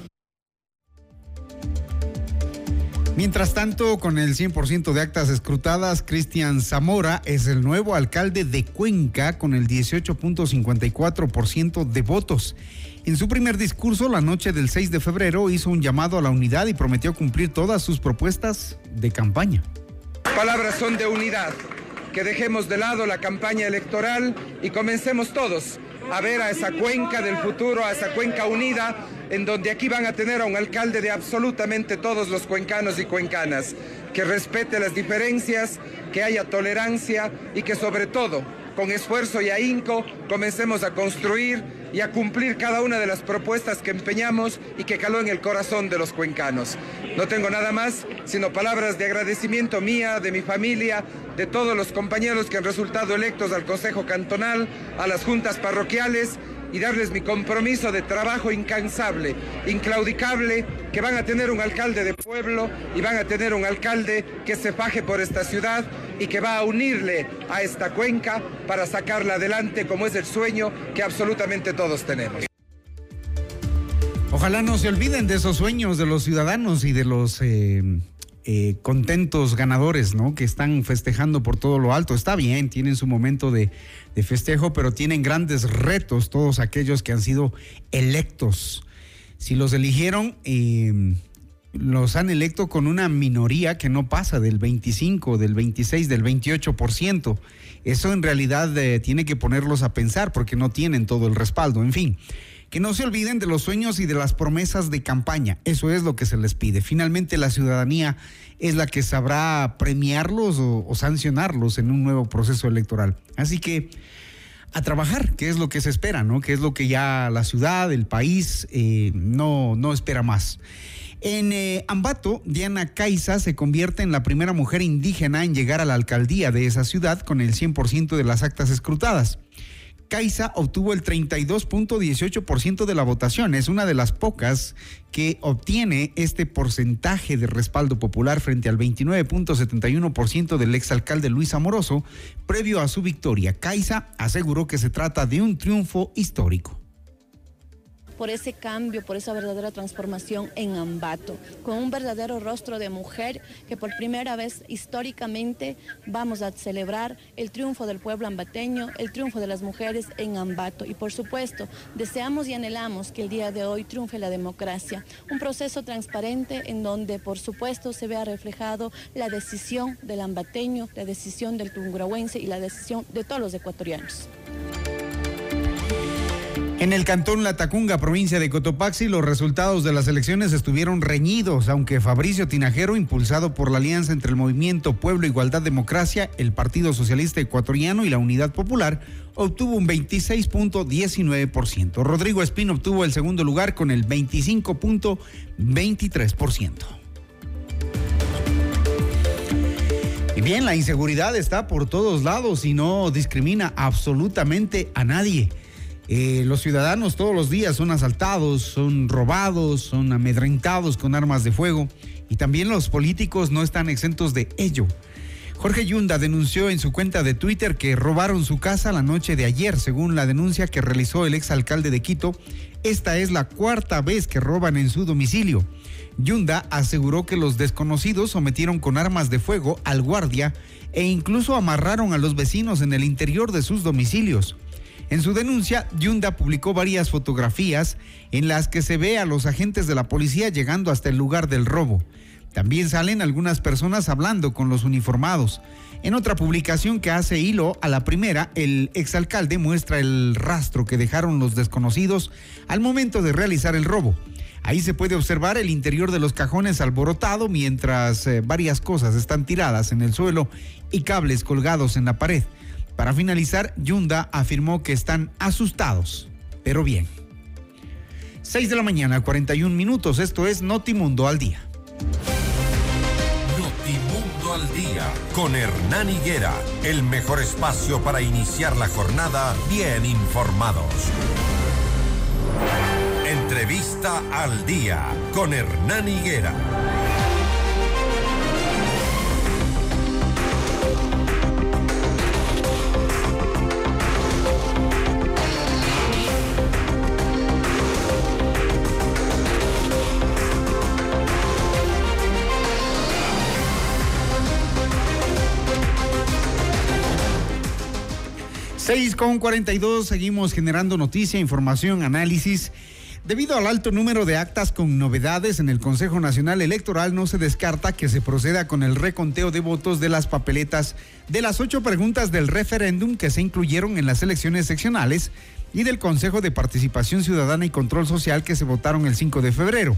Mientras tanto, con el 100% de actas escrutadas, Cristian Zamora es el nuevo alcalde de Cuenca con el 18.54% de votos. En su primer discurso, la noche del 6 de febrero, hizo un llamado a la unidad y prometió cumplir todas sus propuestas de campaña. Palabras son de unidad, que dejemos de lado la campaña electoral y comencemos todos a ver a esa cuenca del futuro, a esa cuenca unida, en donde aquí van a tener a un alcalde de absolutamente todos los cuencanos y cuencanas, que respete las diferencias, que haya tolerancia y que sobre todo, con esfuerzo y ahínco, comencemos a construir y a cumplir cada una de las propuestas que empeñamos y que caló en el corazón de los cuencanos. No tengo nada más, sino palabras de agradecimiento mía, de mi familia, de todos los compañeros que han resultado electos al Consejo Cantonal, a las juntas parroquiales y darles mi compromiso de trabajo incansable, inclaudicable, que van a tener un alcalde de pueblo y van a tener un alcalde que se faje por esta ciudad y que va a unirle a esta cuenca para sacarla adelante como es el sueño que absolutamente todos tenemos. Ojalá no se olviden de esos sueños de los ciudadanos y de los eh, eh, contentos ganadores, ¿no? Que están festejando por todo lo alto. Está bien, tienen su momento de, de festejo, pero tienen grandes retos todos aquellos que han sido electos. Si los eligieron, eh, los han electo con una minoría que no pasa del 25, del 26, del 28%. Eso en realidad eh, tiene que ponerlos a pensar porque no tienen todo el respaldo. En fin, que no se olviden de los sueños y de las promesas de campaña. Eso es lo que se les pide. Finalmente la ciudadanía es la que sabrá premiarlos o, sancionarlos en un nuevo proceso electoral. Así que a trabajar, que es lo que se espera, ¿no? Que es lo que ya la ciudad, el país eh, no, no espera más. En eh, Ambato, Diana Caiza se convierte en la primera mujer indígena en llegar a la alcaldía de esa ciudad con el 100% de las actas escrutadas. Caiza obtuvo el 32.18% de la votación. Es una de las pocas que obtiene este porcentaje de respaldo popular frente al 29.71% del exalcalde Luis Amoroso previo a su victoria. Caiza aseguró que se trata de un triunfo histórico. Por ese cambio, por esa verdadera transformación en Ambato, con un verdadero rostro de mujer que por primera vez históricamente vamos a celebrar el triunfo del pueblo ambateño, el triunfo de las mujeres en Ambato. Y por supuesto, deseamos y anhelamos que el día de hoy triunfe la democracia, un proceso transparente en donde por supuesto se vea reflejado la decisión del ambateño, la decisión del tungurahuense y la decisión de todos los ecuatorianos. En el cantón Latacunga, provincia de Cotopaxi, los resultados de las elecciones estuvieron reñidos, aunque Fabricio Tinajero, impulsado por la alianza entre el movimiento Pueblo, Igualdad, Democracia, el Partido Socialista Ecuatoriano y la Unidad Popular, obtuvo un 26.19%. Rodrigo Espino obtuvo el segundo lugar con el 25.23%. Y bien, la inseguridad está por todos lados y no discrimina absolutamente a nadie. Eh, los ciudadanos todos los días son asaltados, son robados, son amedrentados con armas de fuego y también los políticos no están exentos de ello. Jorge Yunda denunció en su cuenta de Twitter que robaron su casa la noche de ayer, según la denuncia que realizó el exalcalde de Quito. Esta es la cuarta vez que roban en su domicilio. Yunda aseguró que los desconocidos sometieron con armas de fuego al guardia e incluso amarraron a los vecinos en el interior de sus domicilios. En su denuncia, Yunda publicó varias fotografías en las que se ve a los agentes de la policía llegando hasta el lugar del robo. También salen algunas personas hablando con los uniformados. En otra publicación que hace hilo a la primera, el exalcalde muestra el rastro que dejaron los desconocidos al momento de realizar el robo. Ahí se puede observar el interior de los cajones alborotado mientras eh, varias cosas están tiradas en el suelo y cables colgados en la pared. Para finalizar, Yunda afirmó que están asustados, pero bien. 6 de la mañana, 41 minutos. Esto es Notimundo al día. Notimundo al día con Hernán Higuera, el mejor espacio para iniciar la jornada bien informados. Entrevista al día con Hernán Higuera. 6 con 42, seguimos generando noticia, información, análisis. Debido al alto número de actas con novedades en el Consejo Nacional Electoral, no se descarta que se proceda con el reconteo de votos de las papeletas de las ocho preguntas del referéndum que se incluyeron en las elecciones seccionales y del Consejo de Participación Ciudadana y Control Social que se votaron el 5 de febrero.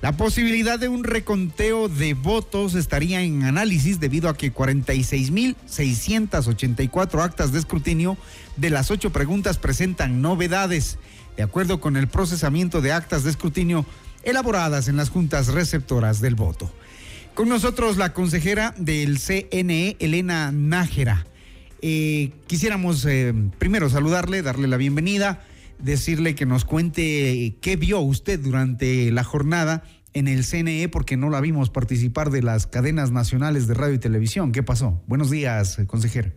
La posibilidad de un reconteo de votos estaría en análisis debido a que 46.684 actas de escrutinio de las ocho preguntas presentan novedades, de acuerdo con el procesamiento de actas de escrutinio elaboradas en las juntas receptoras del voto. Con nosotros la consejera del CNE, Elena Nájera. Eh, quisiéramos eh, primero saludarle, darle la bienvenida decirle que nos cuente qué vio usted durante la jornada en el CNE porque no la vimos participar de las cadenas nacionales de radio y televisión. ¿Qué pasó? Buenos días, consejero.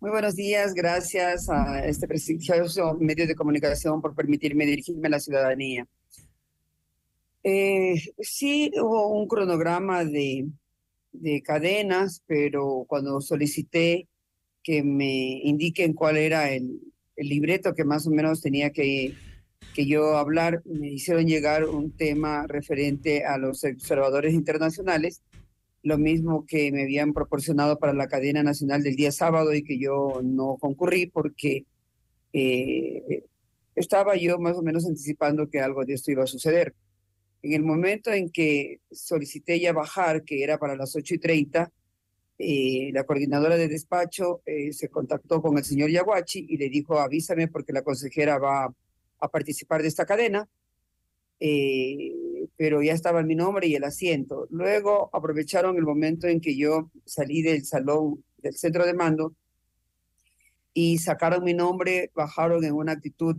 Muy buenos días, gracias a este prestigioso medio de comunicación por permitirme dirigirme a la ciudadanía. Eh, sí hubo un cronograma de, de cadenas, pero cuando solicité que me indiquen cuál era el, el libreto que más o menos tenía que, que yo hablar, me hicieron llegar un tema referente a los observadores internacionales, lo mismo que me habían proporcionado para la cadena nacional del día sábado y que yo no concurrí porque eh, estaba yo más o menos anticipando que algo de esto iba a suceder. En el momento en que solicité ya bajar, que era para las 8 y 30, eh, la coordinadora de despacho eh, se contactó con el señor Yaguachi y le dijo, avísame porque la consejera va a participar de esta cadena, eh, pero ya estaba mi nombre y el asiento. Luego aprovecharon el momento en que yo salí del salón del centro de mando y sacaron mi nombre, bajaron en una actitud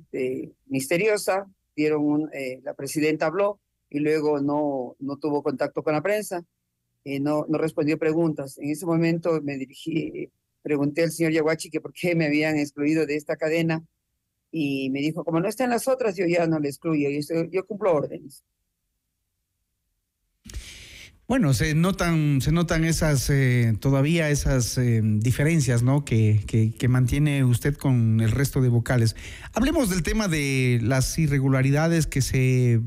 misteriosa, dieron un, la presidenta habló y luego no, no tuvo contacto con la prensa eh, no, no respondió preguntas. En ese momento me dirigí, pregunté al señor Yaguachi que por qué me habían excluido de esta cadena y me dijo, como no está en las otras, yo ya no le excluyo, yo, yo cumplo órdenes. Bueno, se notan, se notan esas eh, todavía esas eh, diferencias, ¿no? Que, que, mantiene usted con el resto de vocales. Hablemos del tema de las irregularidades que se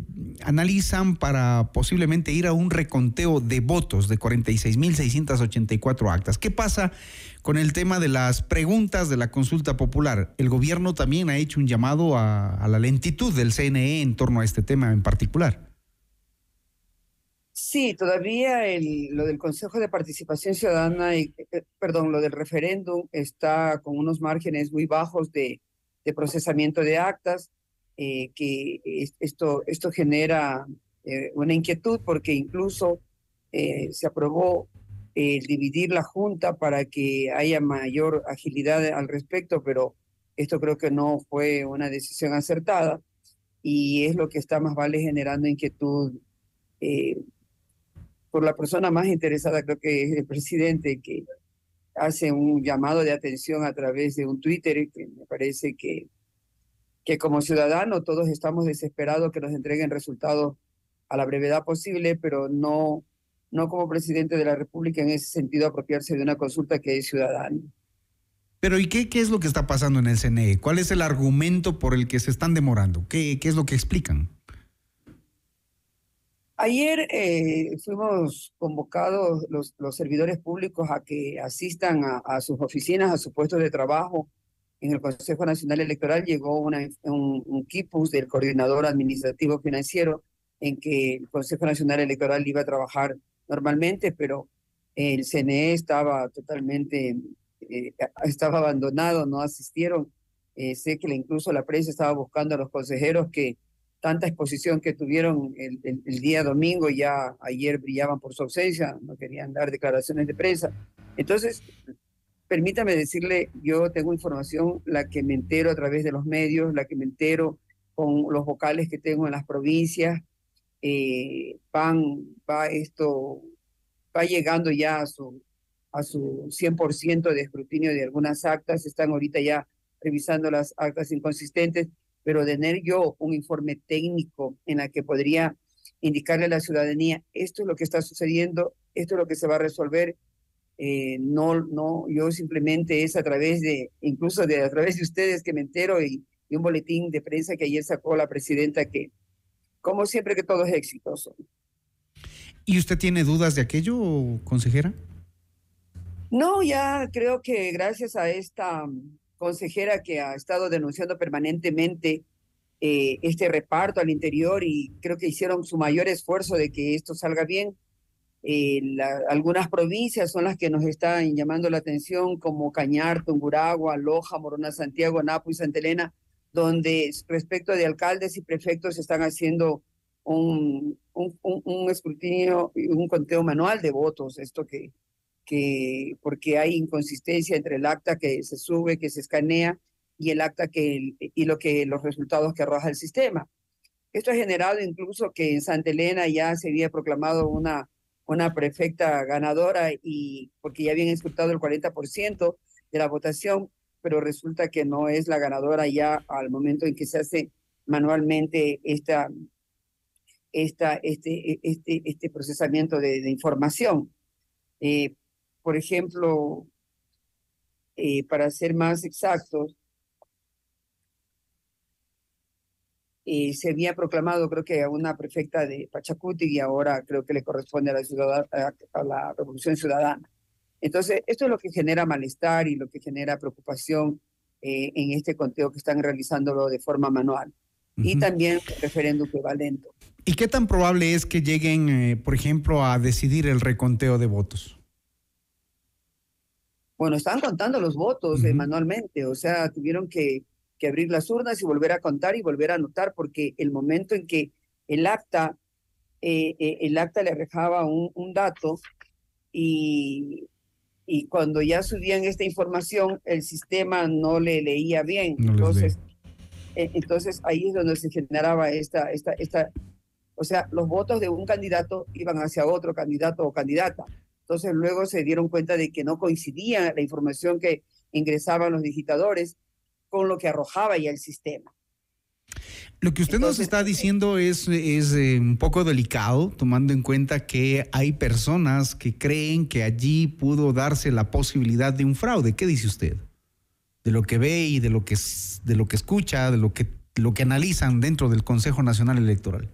analizan para posiblemente ir a un reconteo de votos de 46.684 actas. ¿Qué pasa con el tema de las preguntas de la consulta popular? El gobierno también ha hecho un llamado a, a la lentitud del CNE en torno a este tema en particular. Sí, todavía el, lo del Consejo de Participación Ciudadana, y, eh, perdón, lo del referéndum está con unos márgenes muy bajos de, de procesamiento de actas, eh, que es- esto, esto genera eh, una inquietud porque incluso eh, se aprobó el dividir la Junta para que haya mayor agilidad al respecto, pero esto creo que no fue una decisión acertada y es lo que está más vale generando inquietud eh, por la persona más interesada, creo que es el presidente, que hace un llamado de atención a través de un Twitter, que me parece que, que como ciudadano todos estamos desesperados que nos entreguen resultados a la brevedad posible, pero no, no como presidente de la República en ese sentido apropiarse de una consulta que es ciudadana. Pero ¿y qué, qué es lo que está pasando en el CNE? ¿Cuál es el argumento por el que se están demorando? ¿Qué, qué es lo que explican? Ayer eh, fuimos convocados los, servidores públicos a que asistan a, sus oficinas, a sus puestos de trabajo. En el Consejo Nacional Electoral llegó un, un quipus del coordinador administrativo financiero en que el Consejo Nacional Electoral iba a trabajar normalmente, pero el CNE estaba totalmente, eh, estaba abandonado, no asistieron. Eh, sé que incluso la prensa estaba buscando a los consejeros que tanta exposición que tuvieron el, día domingo, ya ayer brillaban por su ausencia, no querían dar declaraciones de prensa. Entonces, permítame decirle, yo tengo información, la que me entero a través de los medios, la que me entero con los vocales que tengo en las provincias, eh, van, va esto, va llegando ya a su, a su 100% de escrutinio de algunas actas, están ahorita ya revisando las actas inconsistentes, pero tener yo un informe técnico en la que podría indicarle a la ciudadanía, esto es lo que está sucediendo, esto es lo que se va a resolver, eh, no, no, yo simplemente es a través de, incluso de a través de ustedes que me entero y, y un boletín de prensa que ayer sacó la presidenta que, como siempre que todo es exitoso. ¿Y usted tiene dudas de aquello, consejera? No, ya creo que gracias a esta consejera que ha estado denunciando permanentemente eh, este reparto al interior y creo que hicieron su mayor esfuerzo de que esto salga bien. Eh, algunas provincias son las que nos están llamando la atención, como Cañar, Tunguragua, Loja, Morona, Santiago, Napo y Santa Elena, donde respecto de alcaldes y prefectos están haciendo un, un, un- un escrutinio, y un conteo manual de votos, esto que, que porque hay inconsistencia entre el acta que se sube, que se escanea, y el acta que y lo que los resultados que arroja el sistema. Esto ha generado incluso que en Santa Elena ya se había proclamado una, una prefecta ganadora y porque ya habían escrutado el 40% de la votación, pero resulta que no es la ganadora ya al momento en que se hace manualmente esta, esta, este, este, este procesamiento de, de información. Eh, por ejemplo, eh, para ser más exactos, eh, se había proclamado, creo que a una prefecta de Pachacuti y ahora creo que le corresponde a la, ciudad, a, a la Revolución Ciudadana. Entonces, esto es lo que genera malestar y lo que genera preocupación eh, en este conteo que están realizándolo de forma manual. Y Ujú. también el referéndum que va lento. ¿Y qué tan probable es que lleguen, eh, por ejemplo, a decidir el reconteo de votos? Bueno, estaban contando los votos eh, manualmente, o sea, tuvieron que, que abrir las urnas y volver a contar y volver a anotar, porque el momento en que el acta, eh, eh, el acta le arrojaba un, un dato y, y cuando ya subían esta información, el sistema no le leía bien. No entonces, eh, entonces ahí es donde se generaba esta, esta, esta, o sea, los votos de un candidato iban hacia otro candidato o candidata. Entonces luego se dieron cuenta de que no coincidía la información que ingresaban los digitadores con lo que arrojaba ya el sistema. Lo que usted nos está diciendo es, es eh, un poco delicado, tomando en cuenta que hay personas que creen que allí pudo darse la posibilidad de un fraude. ¿Qué dice usted? De lo que ve y de lo que, de lo que escucha, de lo que, lo que analizan dentro del Consejo Nacional Electoral.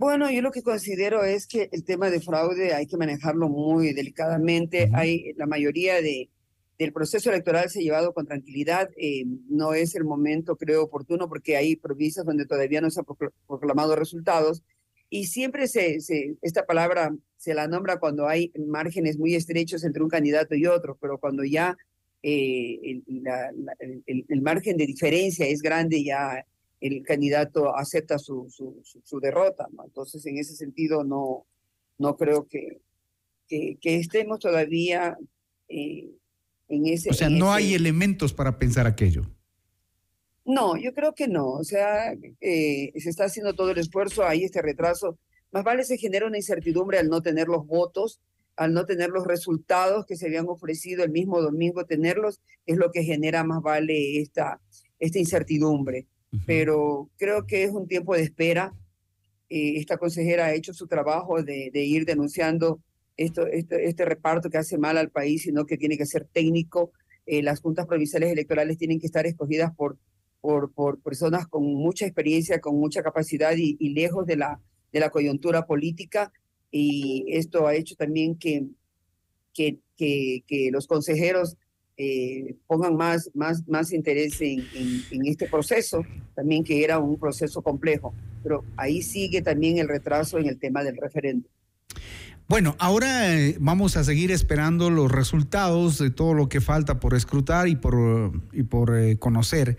Bueno, yo lo que considero es que el tema de fraude hay que manejarlo muy delicadamente. Hay la mayoría de, del proceso electoral se ha llevado con tranquilidad. Eh, no es el momento, creo, oportuno porque hay provincias donde todavía no se han proclamado resultados. Y siempre se, se, esta palabra se la nombra cuando hay márgenes muy estrechos entre un candidato y otro, pero cuando ya eh, el, el, el, margen de diferencia es grande, ya el candidato acepta su, su, su, derrota. ¿no? Entonces, en ese sentido, no, no creo que, que, que estemos todavía eh, en ese... O sea, no hay elementos para pensar aquello. No, yo creo que no. O sea, eh, se está haciendo todo el esfuerzo, hay este retraso. Más vale se genera una incertidumbre al no tener los votos, al no tener los resultados que se habían ofrecido el mismo domingo, tenerlos, es lo que genera más vale esta, esta incertidumbre pero creo que es un tiempo de espera. Eh, esta consejera ha hecho su trabajo de, ir denunciando esto, este, reparto que hace mal al país, sino que tiene que ser técnico. Eh, las juntas provinciales electorales tienen que estar escogidas por, personas con mucha experiencia, con mucha capacidad y, lejos de la, coyuntura política. Y esto ha hecho también que los consejeros eh, pongan más, más, más interés en, en, este proceso, también que era un proceso complejo. Pero ahí sigue también el retraso en el tema del referéndum. Bueno, ahora eh, vamos a seguir esperando los resultados de todo lo que falta por escrutar y por, y por eh, conocer.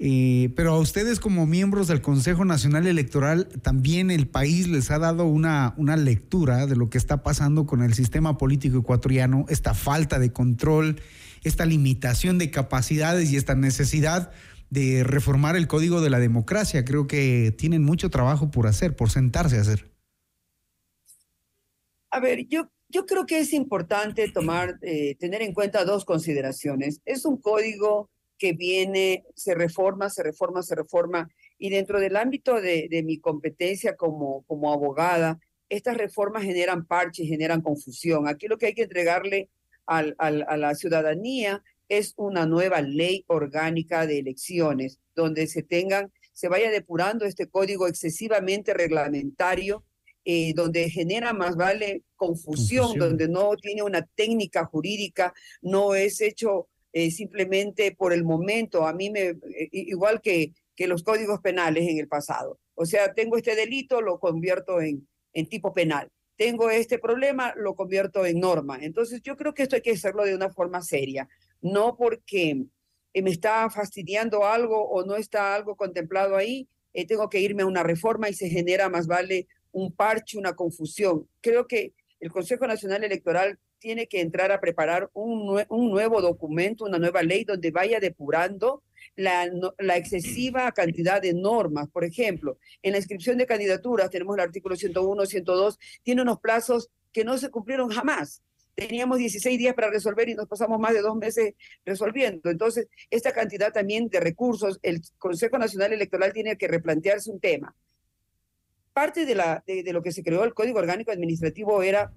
Eh, pero a ustedes como miembros del Consejo Nacional Electoral, también el país les ha dado una, una lectura de lo que está pasando con el sistema político ecuatoriano, esta falta de control, esta limitación de capacidades y esta necesidad de reformar el código de la democracia. Creo que tienen mucho trabajo por hacer, por sentarse a hacer. A ver, yo, yo creo que es importante tomar, eh, tener en cuenta dos consideraciones. Es un código que viene, se reforma, se reforma, se reforma, y dentro del ámbito de, de mi competencia como, como abogada, estas reformas generan parches, generan confusión. Aquí lo que hay que entregarle al, al, a la ciudadanía es una nueva ley orgánica de elecciones, donde se tengan, se vaya depurando este código excesivamente reglamentario, eh, donde genera más vale confusión, confusión, donde no tiene una técnica jurídica, no es hecho eh, simplemente por el momento. A mí me, eh, igual que, que los códigos penales en el pasado. O sea, tengo este delito, lo convierto en, en tipo penal tengo este problema, lo convierto en norma. Entonces yo creo que esto hay que hacerlo de una forma seria, no porque me está fastidiando algo o no está algo contemplado ahí, eh, tengo que irme a una reforma y se genera más vale un parche, una confusión. Creo que el Consejo Nacional Electoral tiene que entrar a preparar un nuevo documento, una nueva ley donde vaya depurando la, la, excesiva cantidad de normas. Por ejemplo, en la inscripción de candidaturas, tenemos el artículo 101, 102, tiene unos plazos que no se cumplieron jamás. Teníamos 16 días para resolver y nos pasamos más de dos meses resolviendo. Entonces, esta cantidad también de recursos, el Consejo Nacional Electoral tiene que replantearse un tema. Parte de, la, de, de lo que se creó el Código Orgánico Administrativo era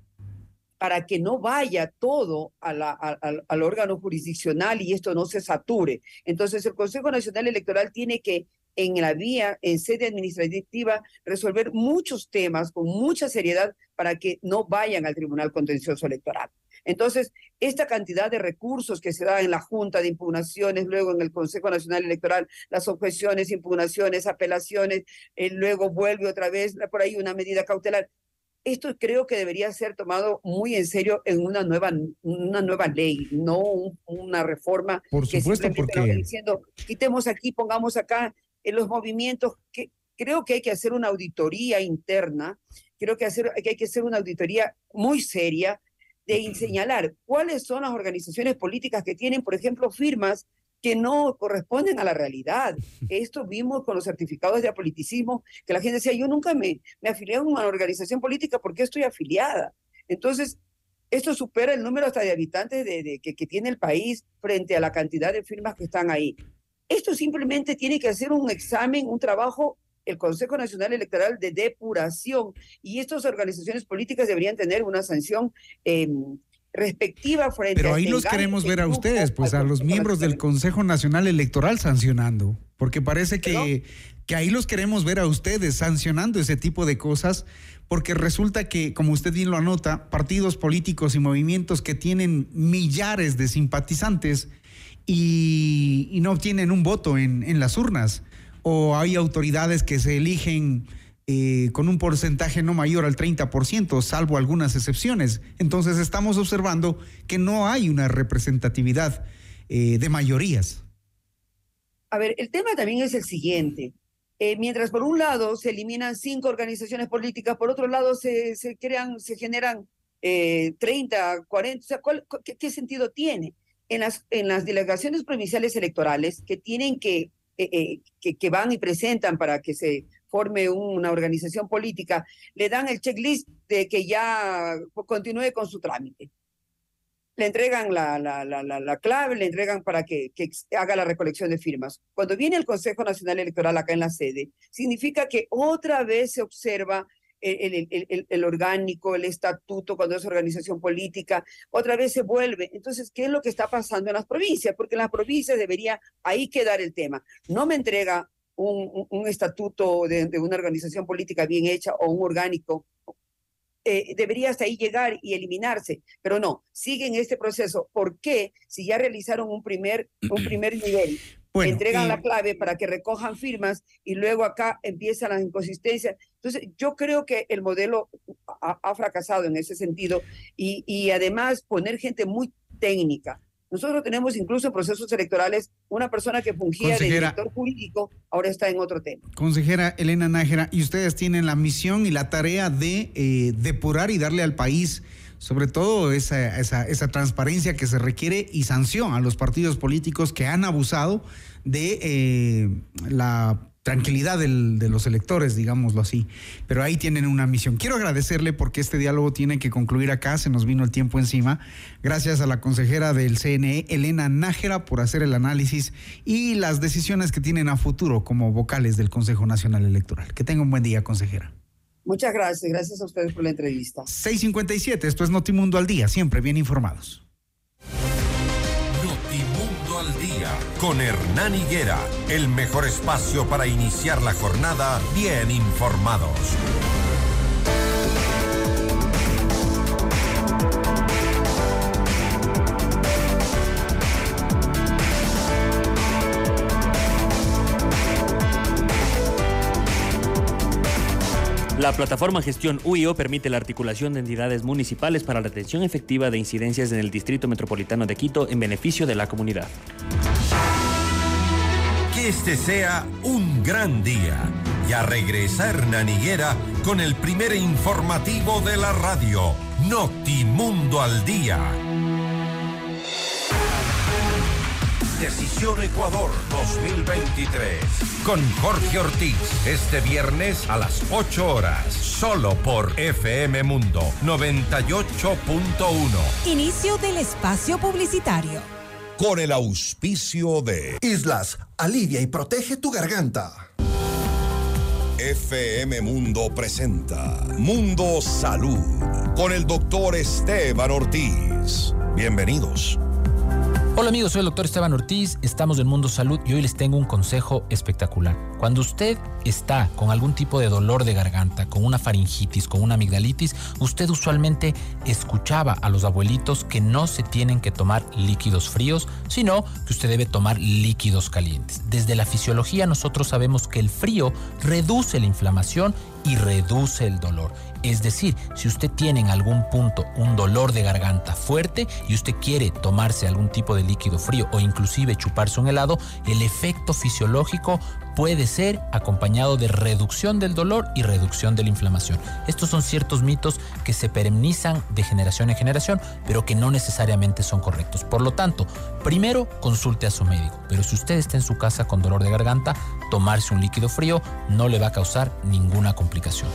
para que no vaya todo al órgano jurisdiccional y esto no se sature. Entonces, el Consejo Nacional Electoral tiene que, en la vía, en sede administrativa, resolver muchos temas con mucha seriedad para que no vayan al Tribunal Contencioso Electoral. Entonces, esta cantidad de recursos que se da en la Junta de Impugnaciones, luego en el Consejo Nacional Electoral, las objeciones, impugnaciones, apelaciones, eh, luego vuelve otra vez por ahí una medida cautelar esto creo que debería ser tomado muy en serio en una nueva, una nueva ley, no un, una reforma Por supuesto, que porque... diciendo quitemos aquí, pongamos acá en los movimientos. que Creo que hay que hacer una auditoría interna, creo que, hacer, que hay que hacer una auditoría muy seria de señalar cuáles son las organizaciones políticas que tienen, por ejemplo, firmas que no corresponden a la realidad. Esto vimos con los certificados de apoliticismo, que la gente decía, yo nunca me, me afilié a una organización política porque estoy afiliada. Entonces, Esto supera el número hasta de habitantes de, que, tiene el país frente a la cantidad de firmas que están ahí. Esto simplemente tiene que hacer un examen, un trabajo, el Consejo Nacional Electoral de depuración y estas organizaciones políticas deberían tener una sanción eh, respectiva frente Pero ahí los queremos que ver a ustedes, pues a los miembros del Consejo Nacional Electoral sancionando, porque parece que, que ahí los queremos ver a ustedes sancionando ese tipo de cosas, porque resulta que, como usted bien lo anota, partidos políticos y movimientos que tienen millares de simpatizantes y, y no obtienen un voto en, en las urnas, o hay autoridades que se eligen eh, con un porcentaje no mayor al 30%, salvo algunas excepciones. Entonces estamos observando que no hay una representatividad eh, de mayorías. A ver, el tema también es el siguiente. Eh, mientras por un lado se eliminan cinco organizaciones políticas, por otro lado se, se crean, se generan eh, 30, 40, o sea, ¿cuál- cu- qué, sentido tiene? En las, en las delegaciones provinciales electorales que tienen que, que van y presentan para que se forme una organización política, le dan el checklist de que ya continúe con su trámite le entregan la, la, la, la, la clave, le entregan para que, que haga la recolección de firmas. Cuando viene el Consejo Nacional Electoral acá en la sede, significa que otra vez se observa el- el- el- el orgánico, el estatuto, cuando es organización política, otra vez se vuelve. Entonces, ¿qué es lo que está pasando en las provincias? Porque en las provincias debería ahí quedar el tema. No me entrega un, estatuto de, de una organización política bien hecha o un orgánico eh, debería hasta ahí llegar y eliminarse, pero no, siguen este proceso. ¿Por qué? Si ya realizaron un primer, un primer nivel, Bueno, entregan eh, la clave para que recojan firmas y luego acá empiezan las inconsistencias. Entonces, yo creo que el modelo ha, ha fracasado en ese sentido y, y además poner gente muy técnica. Nosotros tenemos incluso en procesos electorales una persona que fungía de director jurídico, ahora está en otro tema. Consejera Elena Nájera, y ustedes tienen la misión y la tarea de eh, depurar y darle al país, sobre todo esa, esa, esa transparencia que se requiere y sanción a los partidos políticos que han abusado de eh, la tranquilidad del- de los electores, digámoslo así. Pero ahí tienen una misión. Quiero agradecerle porque este diálogo tiene que concluir acá, se nos vino el tiempo encima. Gracias a la consejera del CNE, Elena Nájera, por hacer el análisis y las decisiones que tienen a futuro como vocales del Consejo Nacional Electoral. Que tenga un buen día, consejera. Muchas gracias, gracias a ustedes por la entrevista. 657, esto es Notimundo al día, siempre bien informados. Al día con Hernán Higuera, el mejor espacio para iniciar la jornada bien informados. La plataforma Gestión UIO permite la articulación de entidades municipales para la atención efectiva de incidencias en el Distrito Metropolitano de Quito en beneficio de la comunidad. Que este sea un gran día. Ya regresa Hernán Higuera con el primer informativo de la radio, Notimundo al día. Decisión Ecuador 2023. Con Jorge Ortiz. Este viernes a las 8 horas. Solo por FM Mundo 98.1. Inicio del espacio publicitario. Con el auspicio de Islas, alivia y protege tu garganta. FM Mundo presenta Mundo Salud con el doctor Esteban Ortiz. Bienvenidos. Hola amigos, soy el doctor Esteban Ortiz, estamos en Mundo Salud y hoy les tengo un consejo espectacular. Cuando usted está con algún tipo de dolor de garganta, con una faringitis, con una amigdalitis, usted usualmente escuchaba a los abuelitos que no se tienen que tomar líquidos fríos, sino que usted debe tomar líquidos calientes. Desde la fisiología nosotros sabemos que el frío reduce la inflamación y reduce el dolor. Es decir, si usted tiene en algún punto un dolor de garganta fuerte y usted quiere tomarse algún tipo de líquido frío o inclusive chuparse un helado, el efecto fisiológico puede ser acompañado de reducción del dolor y reducción de la inflamación. Estos son ciertos mitos que se perennizan de generación en generación, pero que no necesariamente son correctos. Por lo tanto, primero consulte a su médico, pero si usted está en su casa con dolor de garganta, tomarse un líquido frío no le va a causar ninguna complicación.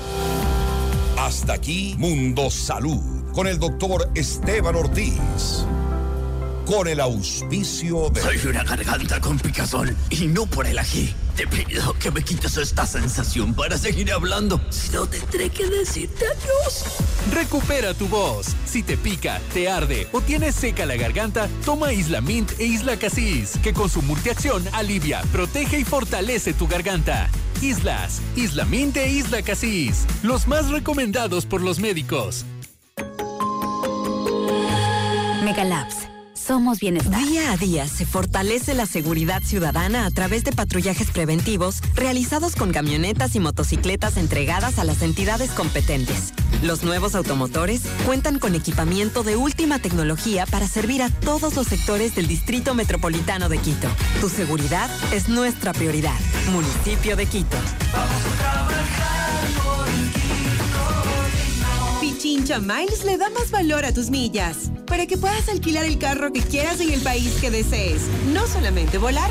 Hasta aquí, Mundo Salud, con el doctor Esteban Ortiz. Con el auspicio de... Soy una garganta con picazón y no por el ají. Te pido que me quites esta sensación para seguir hablando. Si no, tendré que decirte adiós. Recupera tu voz. Si te pica, te arde o tienes seca la garganta, toma Isla Mint e Isla Casis, que con su multiacción alivia, protege y fortalece tu garganta. Islas, Isla Mint e Isla Casis, los más recomendados por los médicos. Megalabs somos. Día a día se fortalece la seguridad ciudadana a través de patrullajes preventivos realizados con camionetas y motocicletas entregadas a las entidades competentes. Los nuevos automotores cuentan con equipamiento de última tecnología para servir a todos los sectores del Distrito Metropolitano de Quito. Tu seguridad es nuestra prioridad. Municipio de Quito. Pichincha Miles le da más valor a tus millas para que puedas alquilar el carro que quieras en el país que desees. No solamente volar,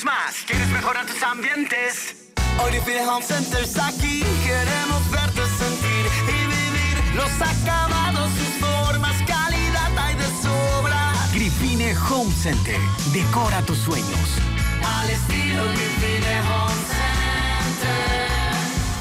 más. ¿Quieres mejorar tus ambientes? Hoy Define Home Center está aquí. Queremos verte sentir y vivir los acabados, sus formas, calidad hay de sobra. Grifine Home Center. Decora tus sueños. Al estilo Grifine Home.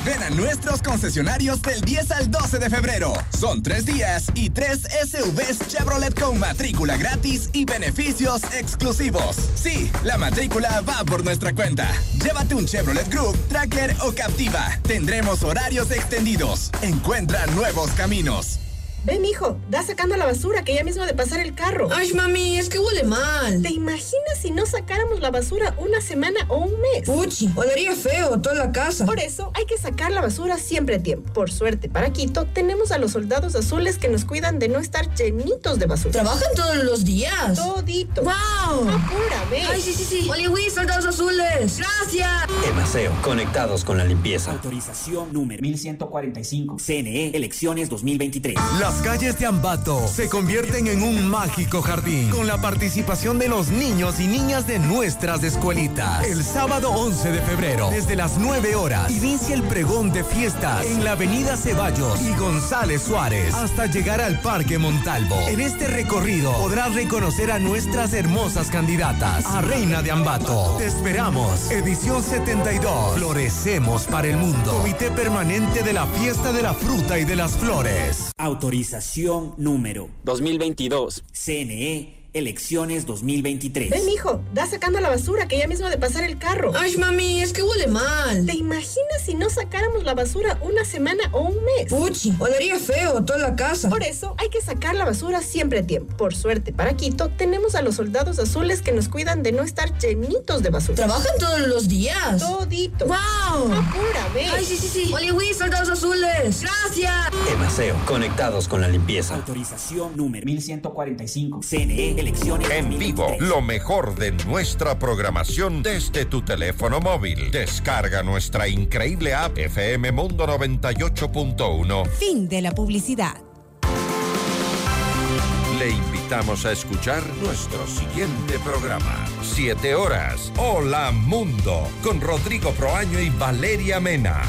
Ven a nuestros concesionarios del 10 al 12 de febrero. Son tres días y tres SUVs Chevrolet con matrícula gratis y beneficios exclusivos. Sí, la matrícula va por nuestra cuenta. Llévate un Chevrolet Group, Tracker o Captiva. Tendremos horarios extendidos. Encuentra nuevos caminos. Ve, mijo, da sacando la basura que ya mismo de pasar el carro. Ay, mami, es que huele mal. ¿Te imaginas si no sacáramos la basura una semana o un mes? Puchi, olería feo toda la casa. Por eso hay que sacar la basura siempre a tiempo. Por suerte, para Quito, tenemos a los soldados azules que nos cuidan de no estar llenitos de basura. ¿Trabajan todos los días? Todito. ¡Wow! Apúrame. Ay, sí, sí, sí. Oli, soldados azules. Gracias. Emaseo, conectados con la limpieza. Autorización número 1145. CNE, elecciones 2023. Las calles de Ambato se convierten en un mágico jardín con la participación de los niños y niñas de nuestras escuelitas. El sábado 11 de febrero, desde las 9 horas, inicia el pregón de fiestas en la avenida Ceballos y González Suárez hasta llegar al Parque Montalvo. En este recorrido podrás reconocer a nuestras hermosas candidatas a Reina de Ambato. Te esperamos. Edición 72. Florecemos para el mundo. Comité Permanente de la Fiesta de la Fruta y de las Flores. Autorización número 2022. CNE Elecciones 2023. Ven, mijo, da sacando la basura que ya mismo de pasar el carro. Ay, mami, es que huele mal. ¿Te imaginas si no sacáramos la basura una semana o un mes? Puchi, olería feo toda la casa. Por eso hay que sacar la basura siempre a tiempo. Por suerte, para Quito, tenemos a los soldados azules que nos cuidan de no estar llenitos de basura. ¿Trabajan todos los días? Todito. ¡Wow! Apúrame. Ay, sí, sí, sí. Oli, soldados azules. Gracias. Emaseo, conectados con la limpieza. Autorización número 1145. CNE Elecciones En vivo, lo mejor de nuestra programación desde tu teléfono móvil. Descarga nuestra increíble app FM Mundo 98.1. Fin de la publicidad. Le invitamos a escuchar nuestro siguiente programa. Siete horas. Hola Mundo. Con Rodrigo Proaño y Valeria Mena.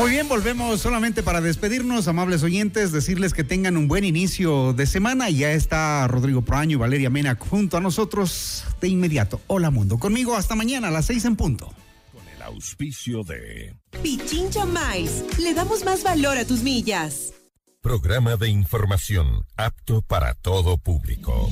Muy bien, volvemos solamente para despedirnos, amables oyentes, decirles que tengan un buen inicio de semana. Ya está Rodrigo Proaño y Valeria Mena junto a nosotros de inmediato. Hola mundo, conmigo hasta mañana a las seis en punto. Con el auspicio de Pichincha Miles. Le damos más valor a tus millas. Programa de información apto para todo público.